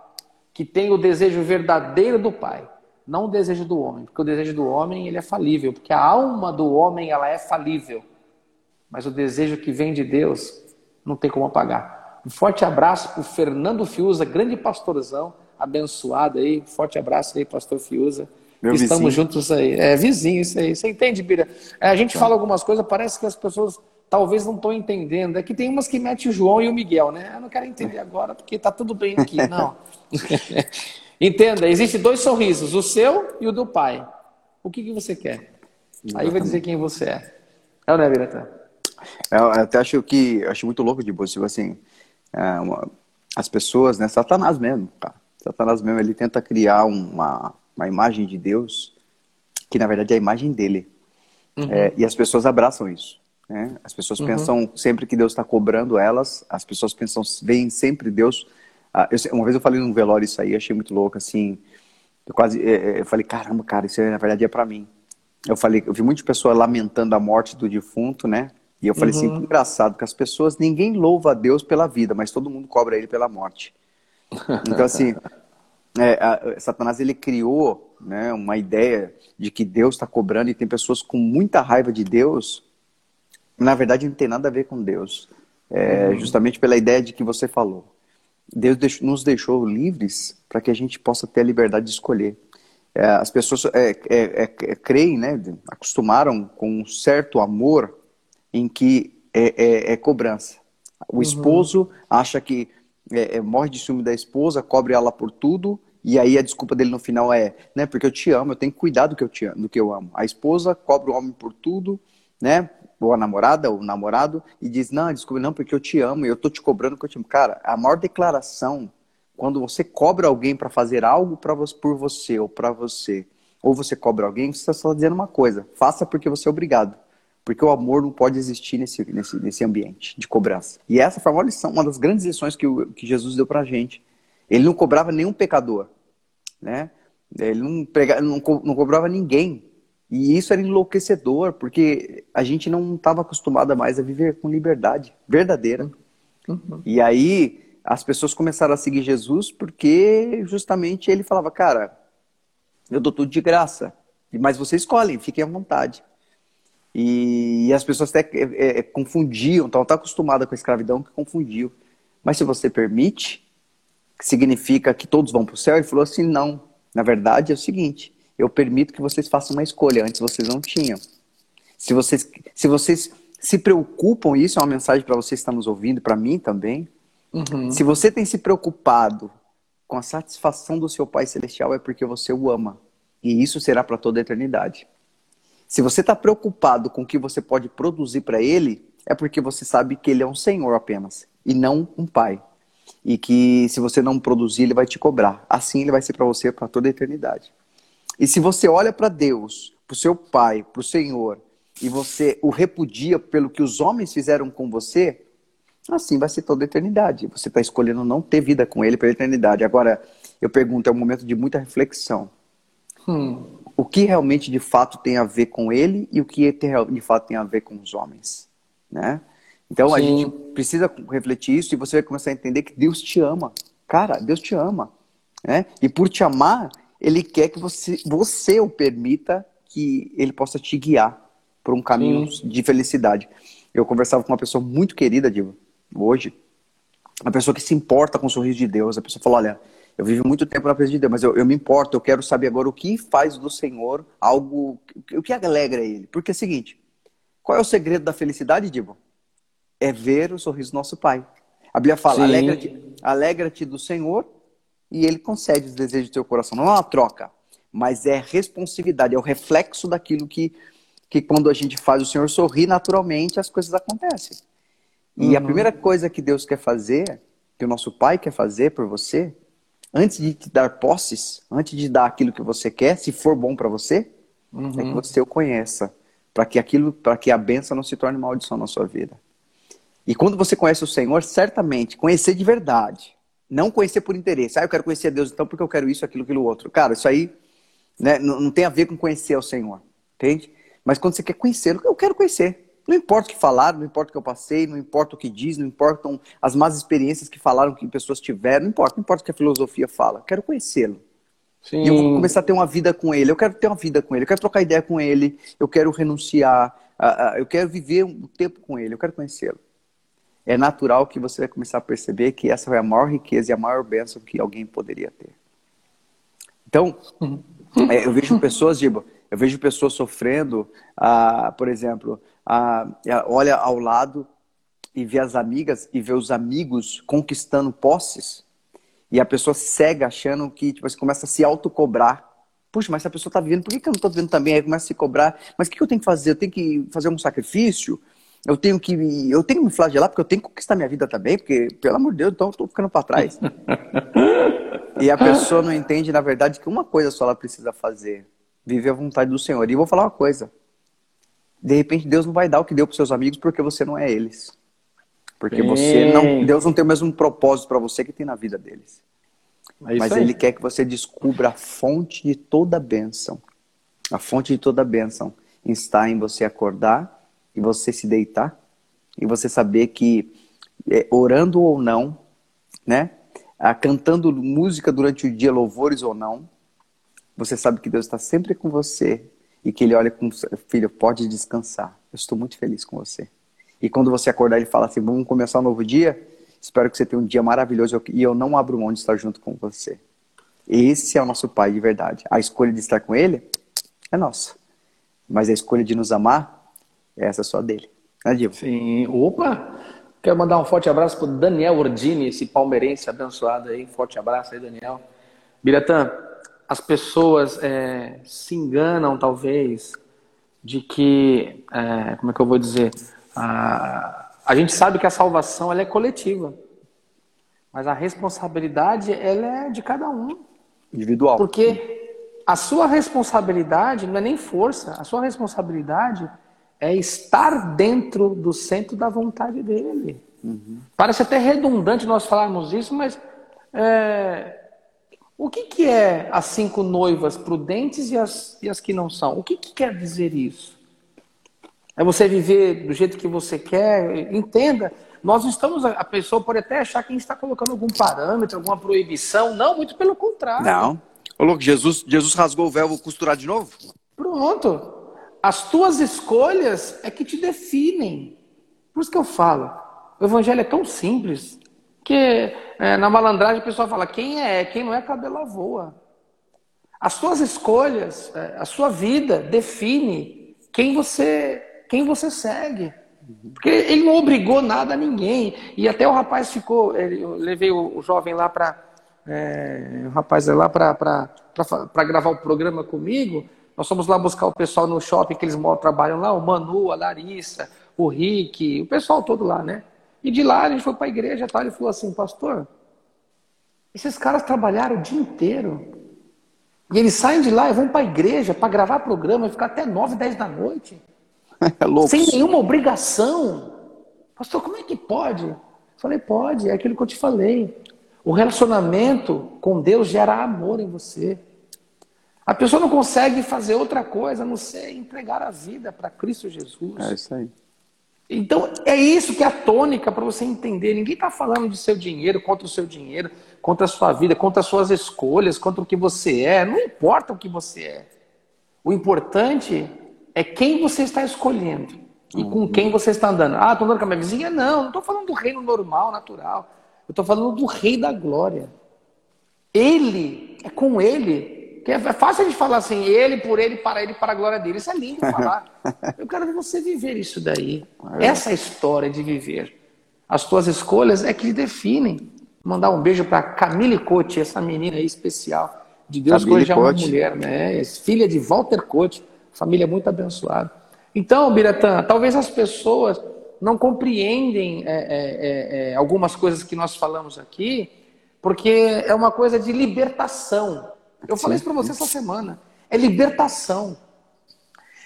que tem o desejo verdadeiro do Pai, não o desejo do homem, porque o desejo do homem ele é falível, porque a alma do homem ela é falível, mas o desejo que vem de Deus não tem como apagar. Um forte abraço para o Fernando Fiuza, grande pastorzão, abençoado aí. Um forte abraço aí, pastor Fiuza. Meu Estamos vizinho. juntos aí. É vizinho isso aí. Você entende, Bira? É, a gente tá. fala algumas coisas, parece que as pessoas talvez não estão entendendo. É que tem umas que metem o João e o Miguel, né? Eu não quero entender agora porque tá tudo bem aqui. Não. Entenda, existem dois sorrisos, o seu e o do pai. O que, que você quer? Aí vai dizer quem você é. É o né, Biratã? É, eu até acho que acho muito louco de você, tipo assim, é, uma, as pessoas, né? Satanás mesmo, cara. Satanás mesmo, ele tenta criar uma uma imagem de Deus, que na verdade é a imagem dele. Uhum. É, e as pessoas abraçam isso. Né? As pessoas uhum. pensam sempre que Deus está cobrando elas, as pessoas pensam, veem sempre Deus. Ah, eu, uma vez eu falei num velório isso aí, achei muito louco, assim. Eu quase, eu falei, caramba, cara, isso na verdade é para mim. Eu falei, eu vi muitas pessoas lamentando a morte do defunto, né? E eu falei assim, uhum. assim, engraçado, que as pessoas, ninguém louva a Deus pela vida, mas todo mundo cobra ele pela morte. Então, assim, é, a, Satanás, ele criou né, uma ideia de que Deus está cobrando e tem pessoas com muita raiva de Deus, na verdade não tem nada a ver com Deus. É, uhum. Justamente pela ideia de que você falou. Deus nos deixou livres para que a gente possa ter a liberdade de escolher. É, as pessoas é, é, é creem, né, acostumaram com um certo amor em que é, é cobrança. O uhum. esposo acha que morre de ciúme da esposa, cobre ela por tudo, e aí a desculpa dele no final é, né, porque eu te amo, eu tenho que cuidar do que eu te amo, do que eu amo. A esposa cobra o homem por tudo, né, ou a namorada, ou o namorado, e diz, não, desculpa, não, porque eu te amo, e eu tô te cobrando porque eu te amo. Cara, a maior declaração quando você cobra alguém para fazer algo pra, por você ou para você, ou você cobra alguém, você está só dizendo uma coisa: faça porque você é obrigado. Porque o amor não pode existir nesse, nesse, nesse ambiente de cobrança. E essa foi uma lição, uma das grandes lições que, o, que Jesus deu para a gente. Ele não cobrava nenhum pecador. Né? Ele não, prega, não, não cobrava ninguém. E isso era enlouquecedor, porque a gente não estava acostumado mais a viver com liberdade verdadeira. Uhum. E aí, as pessoas começaram a seguir Jesus porque justamente ele falava, cara, eu dou tudo de graça, mas vocês escolhem, fiquem à vontade. E, as pessoas até é, é, confundiam, estavam tão acostumadas com a escravidão que confundiam. Mas se você permite, que significa que todos vão para o céu, ele falou assim, não. Na verdade é o seguinte, eu permito que vocês façam uma escolha, antes vocês não tinham. Se vocês se, vocês se preocupam, isso é uma mensagem para vocês que estão nos ouvindo, para mim também, Uhum. Se você tem se preocupado com a satisfação do seu Pai Celestial, é porque você o ama. E isso será para toda a eternidade. Se você está preocupado com o que você pode produzir para Ele, é porque você sabe que Ele é um Senhor apenas, e não um Pai. E que se você não produzir, Ele vai te cobrar. Assim Ele vai ser para você para toda a eternidade. E se você olha para Deus, para o seu Pai, para o Senhor, e você o repudia pelo que os homens fizeram com você, assim vai ser toda a eternidade. Você está escolhendo não ter vida com ele pela eternidade. Agora, eu pergunto, é um momento de muita reflexão. Hum. O que realmente de fato tem a ver com ele e o que de fato tem a ver com os homens, né? Então Sim. a gente precisa refletir isso e você vai começar a entender que Deus te ama. Cara, Deus te ama, né? E por te amar, ele quer que você você o permita que ele possa te guiar por um caminho Sim. de felicidade. Eu conversava com uma pessoa muito querida, Diva, hoje, a pessoa que se importa com o sorriso de Deus, a pessoa fala, olha, eu vivo muito tempo na presença de Deus, mas eu, eu me importo, eu quero saber agora o que faz do Senhor algo, o que alegra ele. Porque é o seguinte, qual é o segredo da felicidade, Dibo? É ver o sorriso do nosso Pai. A Bíblia fala, alegra-te alegra do Senhor e Ele concede os desejos do teu coração. Não é uma troca, mas é responsividade, é o reflexo daquilo que, que quando a gente faz o Senhor sorrir, naturalmente as coisas acontecem. E uhum. a primeira coisa que Deus quer fazer, que o nosso Pai quer fazer por você, antes de te dar posses, antes de dar aquilo que você quer, se for bom para você, uhum. é que uhum. você o conheça, para que aquilo, para que a benção não se torne maldição na sua vida. E quando você conhece o Senhor, certamente, conhecer de verdade, não conhecer por interesse. Ah, eu quero conhecer a Deus então porque eu quero isso, aquilo, aquilo outro. Cara, isso aí né, não, não tem a ver com conhecer o Senhor, entende? Mas quando você quer conhecê-lo, eu quero conhecer. Não importa o que falaram, não importa o que eu passei, não importa o que diz, não importam as más experiências que falaram que pessoas tiveram, não importa, não importa o que a filosofia fala. Quero conhecê-lo. E eu vou começar a ter uma vida com ele. Eu quero ter uma vida com ele. Eu quero trocar ideia com ele. Eu quero renunciar. eu quero viver um tempo com ele. Eu quero conhecê-lo. É natural que você vai começar a perceber que essa é a maior riqueza e a maior bênção que alguém poderia ter. Então, uhum. é, eu vejo pessoas, Giba, eu vejo pessoas sofrendo, ah, por exemplo, ah, olha ao lado e vê as amigas e vê os amigos conquistando posses e a pessoa cega achando que tipo, você começa a se autocobrar. Puxa, mas se a pessoa está vivendo, por que, que eu não estou vivendo também? Aí começa a se cobrar. Mas o que, que eu tenho que fazer? Eu tenho que fazer um sacrifício? Eu tenho que eu tenho que me flagelar porque eu tenho que conquistar minha vida também, porque pelo amor de Deus, então eu estou ficando para trás. e a pessoa não entende, na verdade, que uma coisa só ela precisa fazer: viver a vontade do Senhor. E eu vou falar uma coisa: De repente Deus não vai dar o que deu para seus amigos porque você não é eles. Porque Sim. você não, Deus não tem o mesmo propósito para você que tem na vida deles. É Mas aí. Ele quer que você descubra a fonte de toda bênção. A fonte de toda bênção está em você acordar e você se deitar e você saber que é, orando ou não, né, ah, cantando música durante o dia, louvores ou não, você sabe que Deus está sempre com você e que Ele olha com filho, pode descansar. Eu estou muito feliz com você. E quando você acordar, Ele fala assim: vamos começar um novo dia. Espero que você tenha um dia maravilhoso e eu não abro mão de estar junto com você. Esse é o nosso Pai de verdade. A escolha de estar com Ele é nossa. Mas a escolha de nos amar, essa é só dele. Né, Divo? Sim. Opa! Quero mandar um forte abraço para Daniel Ordini, esse palmeirense abençoado aí. Forte abraço aí, Daniel. Biratã, as pessoas é, se enganam, talvez, de que, é, como é que eu vou dizer? A, a gente sabe que a salvação ela é coletiva, mas a responsabilidade ela é de cada um. Individual. Porque a sua responsabilidade não é nem força, a sua responsabilidade é estar dentro do centro da vontade dele. Uhum. Parece até redundante nós falarmos isso, mas é, o que, que é as cinco noivas prudentes e as, e as que não são? O que, que quer dizer isso? É você viver do jeito que você quer? Entenda, nós estamos. A pessoa pode até achar que a gente está colocando algum parâmetro, alguma proibição. Não, muito pelo contrário. Não. Ô, louco, Jesus, Jesus rasgou o véu, vou costurar de novo? Pronto. As tuas escolhas é que te definem. Por isso que eu falo. O evangelho é tão simples que é, na malandragem o pessoal fala quem é, quem não é, cabelo voa. As suas escolhas, é, a sua vida define quem você, quem você segue. Porque ele não obrigou nada a ninguém. E até o rapaz ficou. Eu levei o, jovem lá para. É, o rapaz é lá para gravar o programa comigo. Nós fomos lá buscar o pessoal no shopping que eles trabalham lá, o Manu, a Larissa, o Rick, o pessoal todo lá, né? E de lá a gente foi para a igreja e Ele falou assim, pastor, esses caras trabalharam o dia inteiro. E eles saem de lá e vão para a igreja para gravar programa e ficar até 9, 10 da noite. É sem nenhuma obrigação. Pastor, como é que pode? Eu falei, pode, é aquilo que eu te falei. O relacionamento com Deus gera amor em você. A pessoa não consegue fazer outra coisa a não ser entregar a vida para Cristo Jesus. É isso aí. Então, é isso que é a tônica para você entender. Ninguém está falando de seu dinheiro, contra o seu dinheiro, contra a sua vida, contra as suas escolhas, contra o que você é. Não importa o que você é. O importante é quem você está escolhendo e com uhum. quem você está andando. Ah, estou andando com a minha vizinha? Não, não estou falando do reino normal, natural. Eu estou falando do rei da glória. Ele, é com ele que é fácil a gente falar assim, ele, por ele, para ele, para a glória dele. Isso é lindo falar. Eu quero ver você viver isso daí. É. Essa história de viver. As tuas escolhas é que definem. Mandar um beijo para Camille Cote, essa menina aí especial. De Deus que hoje é uma mulher, né? Filha de Walter Cote, família muito abençoada. Então, Biratã, talvez as pessoas não compreendem é, é, é, é algumas coisas que nós falamos aqui, porque é uma coisa de libertação. Eu falei isso para você essa semana. É libertação.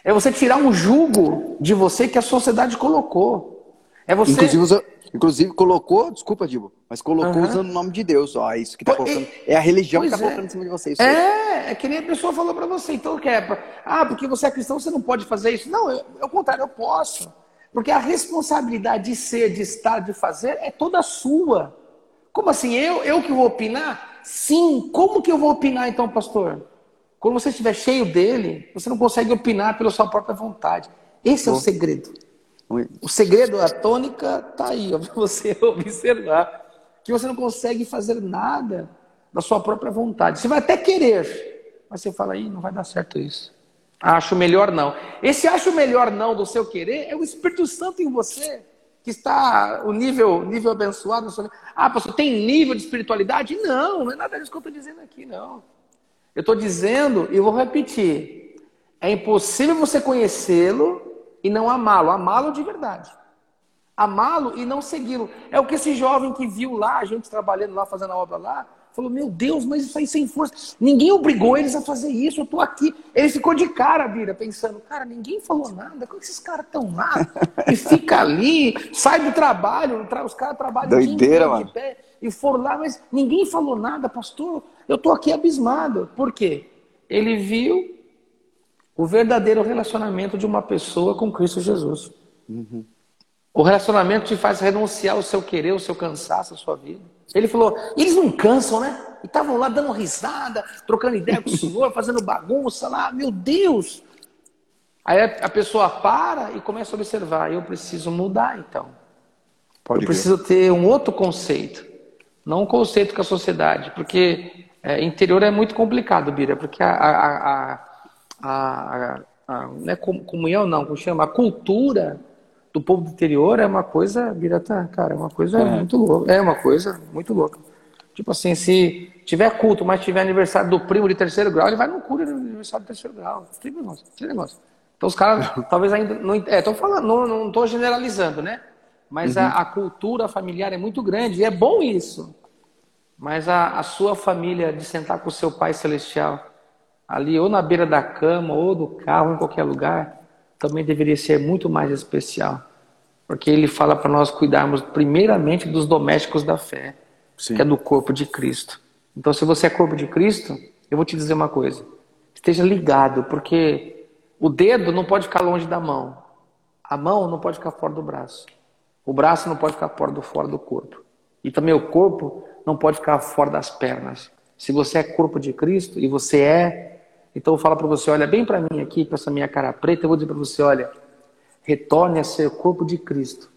É você tirar um jugo de você que a sociedade colocou. É você. Inclusive, inclusive colocou, desculpa, Dibo, mas colocou uhum. usando o nome de Deus. Ó, isso que tá colocando. É, é a religião que está é. colocando em cima de você. é, é que nem a pessoa falou para você. Então, que é, ah, porque você é cristão, você não pode fazer isso. Não, eu, ao contrário, eu posso. Porque a responsabilidade de ser, de estar, de fazer é toda sua. Como assim? Eu, eu que vou opinar? Sim, como que eu vou opinar então, pastor? Quando você estiver cheio dele, você não consegue opinar pela sua própria vontade. Esse é o segredo. O segredo, a tônica está aí, para você observar. Que você não consegue fazer nada da sua própria vontade. Você vai até querer, mas você fala, aí não vai dar certo isso. Acho melhor não. Esse acho melhor não do seu querer é o Espírito Santo em você que está o nível, nível abençoado. Ah, pastor, tem nível de espiritualidade? Não, não é nada disso que eu estou dizendo aqui, não. Eu estou dizendo, e vou repetir, é impossível você conhecê-lo e não amá-lo, amá-lo de verdade. Amá-lo e não segui-lo. É o que esse jovem que viu lá, a gente trabalhando lá, fazendo a obra lá, Falou, meu Deus, mas isso aí sem força. Ninguém obrigou eles a fazer isso, eu tô aqui. Ele ficou de cara, Bira, pensando, cara, ninguém falou nada, como é esses caras estão lá? E fica ali, sai do trabalho, os caras trabalham Doideira, mano. de pé, e foram lá, mas ninguém falou nada, pastor. Eu tô aqui abismado. Por quê? Ele viu o verdadeiro relacionamento de uma pessoa com Cristo Jesus. Uhum. O relacionamento te faz renunciar ao seu querer, ao seu cansaço, à sua vida. Ele falou, eles não cansam, né? E estavam lá dando risada, trocando ideia com o senhor, fazendo bagunça lá, meu Deus! Aí a pessoa para e começa a observar, eu preciso mudar então. Pode eu preciso ter um outro conceito, não um conceito com a sociedade, porque é, interior é muito complicado, Bira, porque a, a, a, a, a não é comunhão, não, como chama? A cultura do povo do interior é uma coisa, Birata, cara, é uma coisa é. muito louca. É uma coisa muito louca. Tipo assim, se tiver culto, mas tiver aniversário do primo de terceiro grau, ele vai no culto de aniversário de terceiro grau. Tem negócio, tem negócio. Então os caras talvez ainda não. É, tô falando, não, não tô generalizando, né? Mas uhum. a, a, cultura familiar é muito grande e é bom isso. Mas a, a sua família de sentar com o seu pai celestial ali, ou na beira da cama, ou do carro, em qualquer lugar, também deveria ser muito mais especial. Porque ele fala para nós cuidarmos primeiramente dos domésticos da fé, Sim. que é do corpo de Cristo. Então, se você é corpo de Cristo, eu vou te dizer uma coisa: esteja ligado, porque o dedo não pode ficar longe da mão, a mão não pode ficar fora do braço, o braço não pode ficar fora do, fora do corpo, e também o corpo não pode ficar fora das pernas. Se você é corpo de Cristo e você é então eu falo para você, olha bem para mim aqui, para essa minha cara preta, eu vou dizer para você, olha, retorne a ser corpo de Cristo,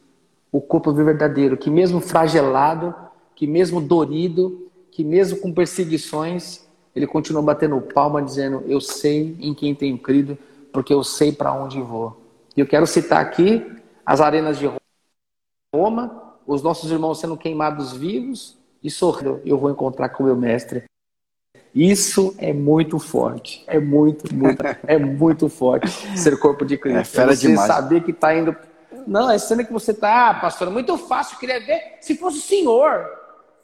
o corpo verdadeiro, que mesmo fragelado, que mesmo dorido, que mesmo com perseguições, ele continua batendo palma dizendo, eu sei em quem tenho crido, porque eu sei para onde vou. E eu quero citar aqui as arenas de Roma, os nossos irmãos sendo queimados vivos, e sorrindo, eu vou encontrar com o meu mestre isso é muito forte. É muito, muito, é muito forte ser corpo de Cristo. É fera você demais. saber que está indo. Não, é cena que você está, ah, pastor, é muito fácil, eu queria ver se fosse o senhor.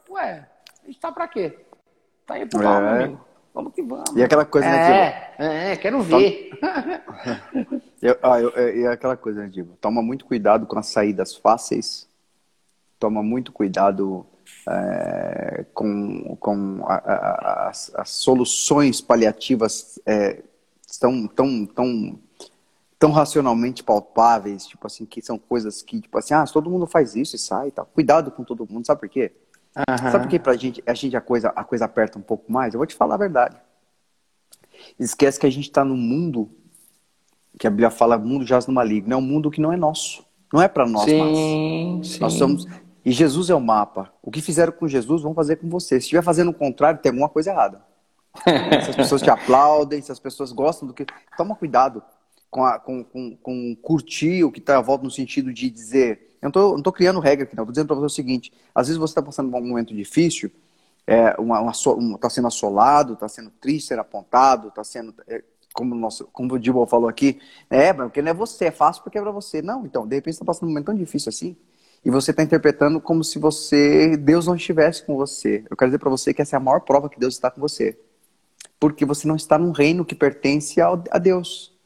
Ué, a gente está para quê? Está aí para é. amigo. Vamos que vamos. E aquela coisa, né, É, é, quero ver. eu, ah, eu, e aquela coisa, né, Divo? Toma muito cuidado com as saídas fáceis. Toma muito cuidado é, com, com a, a, as, as, soluções paliativas é, tão, tão, tão, tão racionalmente palpáveis, tipo assim, que são coisas que, tipo assim, ah, todo mundo faz isso e sai e tal. Cuidado com todo mundo, sabe por quê? Uhum. Sabe por que pra gente, a gente a coisa, a coisa aperta um pouco mais? Eu vou te falar a verdade. Esquece que a gente está num mundo que a Bíblia fala mundo jaz no maligno, é um mundo que não é nosso. Não é para nós, sim, mas sim. nós somos e Jesus é o mapa. O que fizeram com Jesus, vão fazer com você. Se estiver fazendo o contrário, tem alguma coisa errada. se as pessoas te aplaudem, se as pessoas gostam do que. Toma cuidado com, a, com, com, com curtir o que está à volta no sentido de dizer. Eu não estou criando regra aqui, não. Estou dizendo para você o seguinte: às vezes você está passando por um momento difícil, é, uma, uma, uma, tá sendo assolado, está sendo triste, ser apontado, está sendo. É, como, nosso, como o Dibble falou aqui, é, porque não é você, é fácil porque é para você. Não, então, de repente você está passando um momento tão difícil assim, e você está interpretando como se você Deus não estivesse com você. Eu quero dizer para você que essa é a maior prova que Deus está com você, porque você não está num reino que pertence ao, a Deus.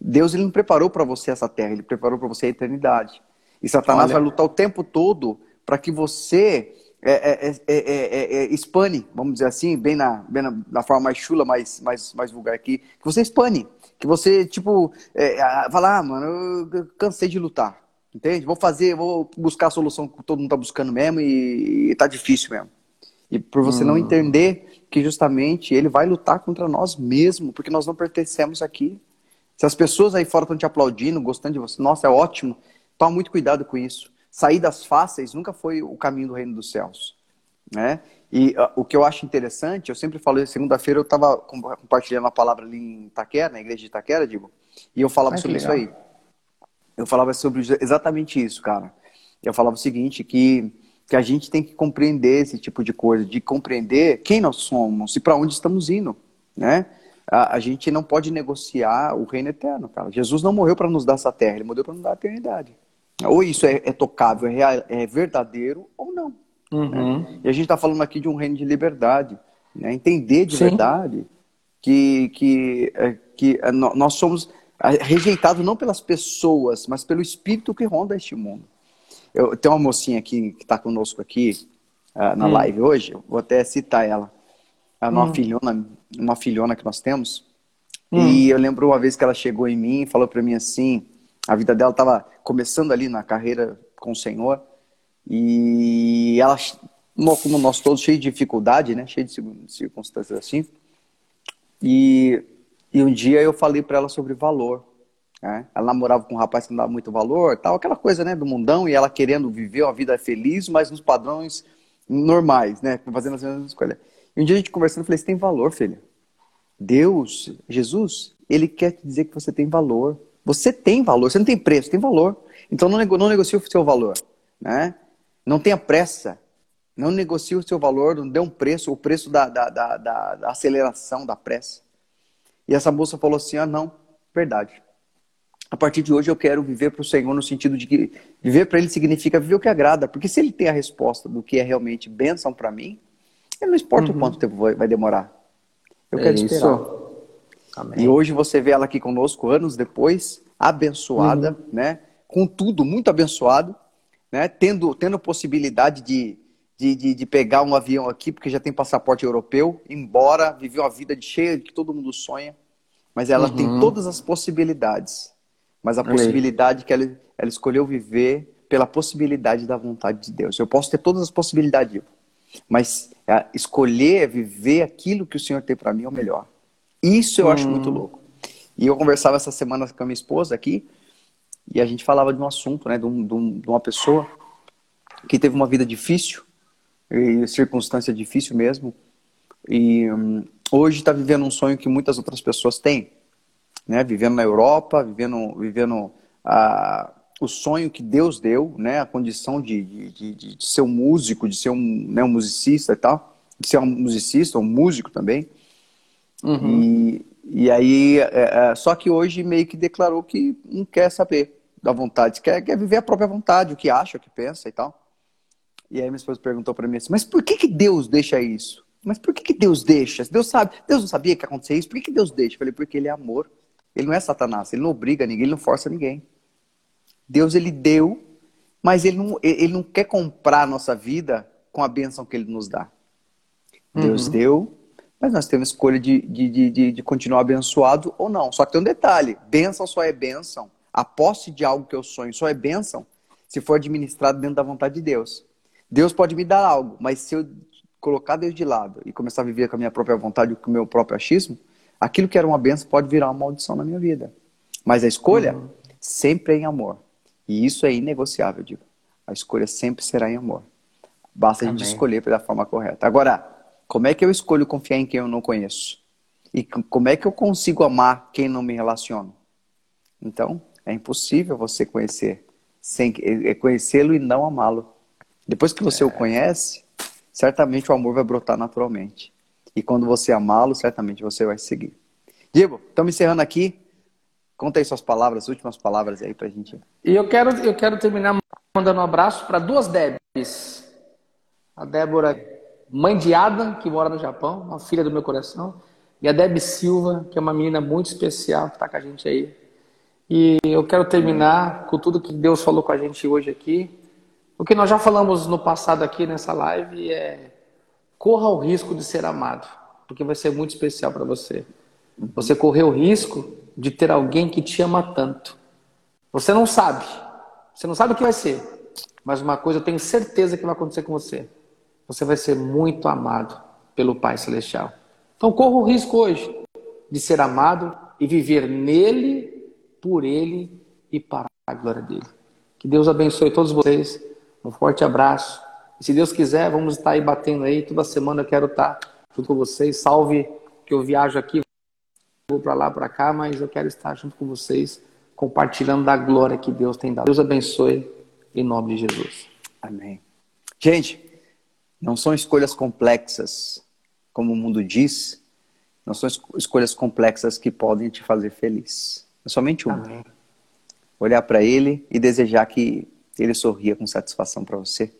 Deus ele não preparou para você essa terra, ele preparou para você a eternidade. E Satanás Olha. vai lutar o tempo todo para que você é, é, é, espane, vamos dizer assim, bem na, bem na, na, forma mais chula, mais, mais, mais vulgar aqui, que você espane, que você, tipo, é, fala, ah, mano, eu cansei de lutar. Entende? Vou fazer, vou buscar a solução que todo mundo está buscando mesmo e, está difícil mesmo. E por você hum. não entender que justamente ele vai lutar contra nós mesmo, porque nós não pertencemos aqui. Se as pessoas aí fora estão te aplaudindo, gostando de você, nossa, é ótimo, toma muito cuidado com isso. Saídas fáceis nunca foi o caminho do reino dos céus. Né? E uh, o que eu acho interessante, eu sempre falei, segunda-feira eu estava compartilhando a palavra ali em Itaquera, na igreja de Itaquera, digo, e eu falava sobre isso aí eu falava sobre exatamente isso, cara. Eu falava o seguinte, que, que a gente tem que compreender esse tipo de coisa, de compreender quem nós somos e para onde estamos indo, né? A, a, gente não pode negociar o reino eterno, cara. Jesus não morreu para nos dar essa terra, ele morreu para nos dar a eternidade. Ou isso é, é tocável, é, real, é verdadeiro, ou não. Uhum. Né? E a gente está falando aqui de um reino de liberdade, né? entender de Sim. verdade que, que, é, que é, nós somos rejeitados não pelas pessoas, mas pelo espírito que ronda este mundo. Eu tenho uma mocinha aqui que está conosco aqui uh, na hum. live hoje, vou até citar ela. Ela é uma hum. filhona, uma filhona que nós temos. Hum. E eu lembro uma vez que ela chegou em mim e falou para mim assim, a vida dela estava começando ali na carreira com o Senhor. E ela, como nós todos, cheio de dificuldade, né? Cheio de circunstâncias assim. E, e um dia eu falei para ela sobre valor. Né? Ela namorava com um rapaz que não dava muito valor, tal, aquela coisa, né, do mundão, e ela querendo viver uma vida feliz, mas nos padrões normais, né, fazendo as mesmas escolhas. E um dia a gente conversando, eu falei, você tem valor, filha. Deus, Jesus, ele quer te dizer que você tem valor. Você tem valor, você não tem preço, tem valor. Então não, nego, não negocie o seu valor, né? Não tenha pressa. Não negocie o seu valor, não dê um preço, o preço da, da, da, da, aceleração, da pressa. E essa moça falou assim: ah, não, verdade. A partir de hoje eu quero viver para o Senhor no sentido de que viver para Ele significa viver o que agrada. Porque se Ele tem a resposta do que é realmente bênção para mim, não importa uhum. o quanto tempo vai, vai demorar. Eu é quero esperar. Amém. E hoje você vê ela aqui conosco, anos depois, abençoada, uhum. né? Com tudo, muito abençoado né, tendo, tendo possibilidade de, de, de, de, pegar um avião aqui, porque já tem passaporte europeu, embora viver uma vida de cheia que todo mundo sonha, mas ela uhum. tem todas as possibilidades. Mas a possibilidade que ela, ela escolheu viver pela possibilidade da vontade de Deus. Eu posso ter todas as possibilidades, mas é, escolher viver aquilo que o Senhor tem para mim é o melhor. Isso eu uhum. acho muito louco. E eu conversava essa semana com a minha esposa aqui, e a gente falava de um assunto, né, de, um, de, um, de uma pessoa que teve uma vida difícil, e circunstância difícil mesmo, e um, hoje está vivendo um sonho que muitas outras pessoas têm, né, vivendo na Europa, vivendo, vivendo a, o sonho que Deus deu, né, a condição de, de, de, de ser um músico, de ser um, né, um musicista e tal, de ser um musicista, um músico também, uhum. e, e aí, é, é, só que hoje meio que declarou que não quer saber da vontade, quer, quer viver a própria vontade, o que acha, o que pensa e tal. E aí minha esposa perguntou para mim assim, mas por que, que Deus deixa isso? Mas por que, que Deus deixa? Deus sabe, Deus não sabia que ia acontecer isso, por que, que Deus deixa? Eu falei, porque ele é amor. Ele não é Satanás, ele não obriga ninguém, ele não força ninguém. Deus, ele deu, mas ele não, ele não quer comprar a nossa vida com a bênção que ele nos dá. Deus uhum. deu, mas nós temos escolha de, de, de, de, continuar abençoado ou não. Só que tem um detalhe: bênção só é bênção a posse de algo que eu sonho só é bênção se for administrado dentro da vontade de Deus. Deus pode me dar algo, mas se eu colocar Deus de lado e começar a viver com a minha própria vontade, com o meu próprio achismo, aquilo que era uma bênção pode virar uma maldição na minha vida. Mas a escolha uhum. sempre é em amor. E isso é inegociável, digo. A escolha sempre será em amor. Basta Amém. a gente escolher da forma correta. Agora, como é que eu escolho confiar em quem eu não conheço? E como é que eu consigo amar quem não me relaciona? Então, é impossível você conhecer sem é conhecê-lo e não amá-lo. Depois que você é. o conhece, certamente o amor vai brotar naturalmente. E quando você amá-lo, certamente você vai seguir. Diego, estamos encerrando aqui. Conta aí suas palavras, as últimas palavras aí pra gente. E eu quero, eu quero terminar mandando um abraço para duas Debs. A Débora, mãe de Adam, que mora no Japão, uma filha do meu coração. E a Deb Silva, que é uma menina muito especial, que está com a gente aí. E eu quero terminar com tudo que Deus falou com a gente hoje aqui. O que nós já falamos no passado aqui nessa live é corra o risco de ser amado, porque vai ser muito especial para você. Você correr o risco de ter alguém que te ama tanto. Você não sabe. Você não sabe o que vai ser. Mas uma coisa eu tenho certeza que vai acontecer com você. Você vai ser muito amado pelo Pai Celestial. Então corra o risco hoje de ser amado e viver nele por Ele e para a glória dele. Que Deus abençoe todos vocês. Um forte abraço. E se Deus quiser, vamos estar aí batendo aí. Toda semana eu quero estar junto com vocês. Salve que eu viajo aqui, vou para lá, para cá, mas eu quero estar junto com vocês, compartilhando da glória que Deus tem dado. Deus abençoe em nome de Jesus. Amém. Gente, não são escolhas complexas, como o mundo diz, não são escolhas complexas que podem te fazer feliz. É somente uma. Amém. Olhar para ele e desejar que ele sorria com satisfação para você.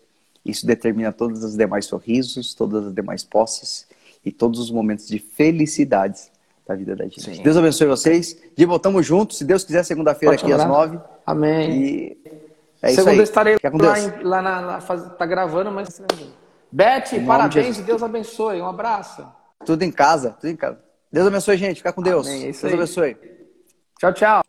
Isso determina todos os demais sorrisos, todas as demais posses e todos os momentos de felicidades da vida da gente. Sim. Deus abençoe vocês. De voltamos juntos. Se Deus quiser, segunda-feira aqui às nove. Amém. E é Segunda isso aí. estarei lá, em, lá na, na tá gravando, mas Beth, parabéns de e Deus abençoe. Um abraço. Tudo em casa, tudo em casa. Deus abençoe, gente. Fica com Deus. Amém, é Deus aí. abençoe. Tchau, tchau.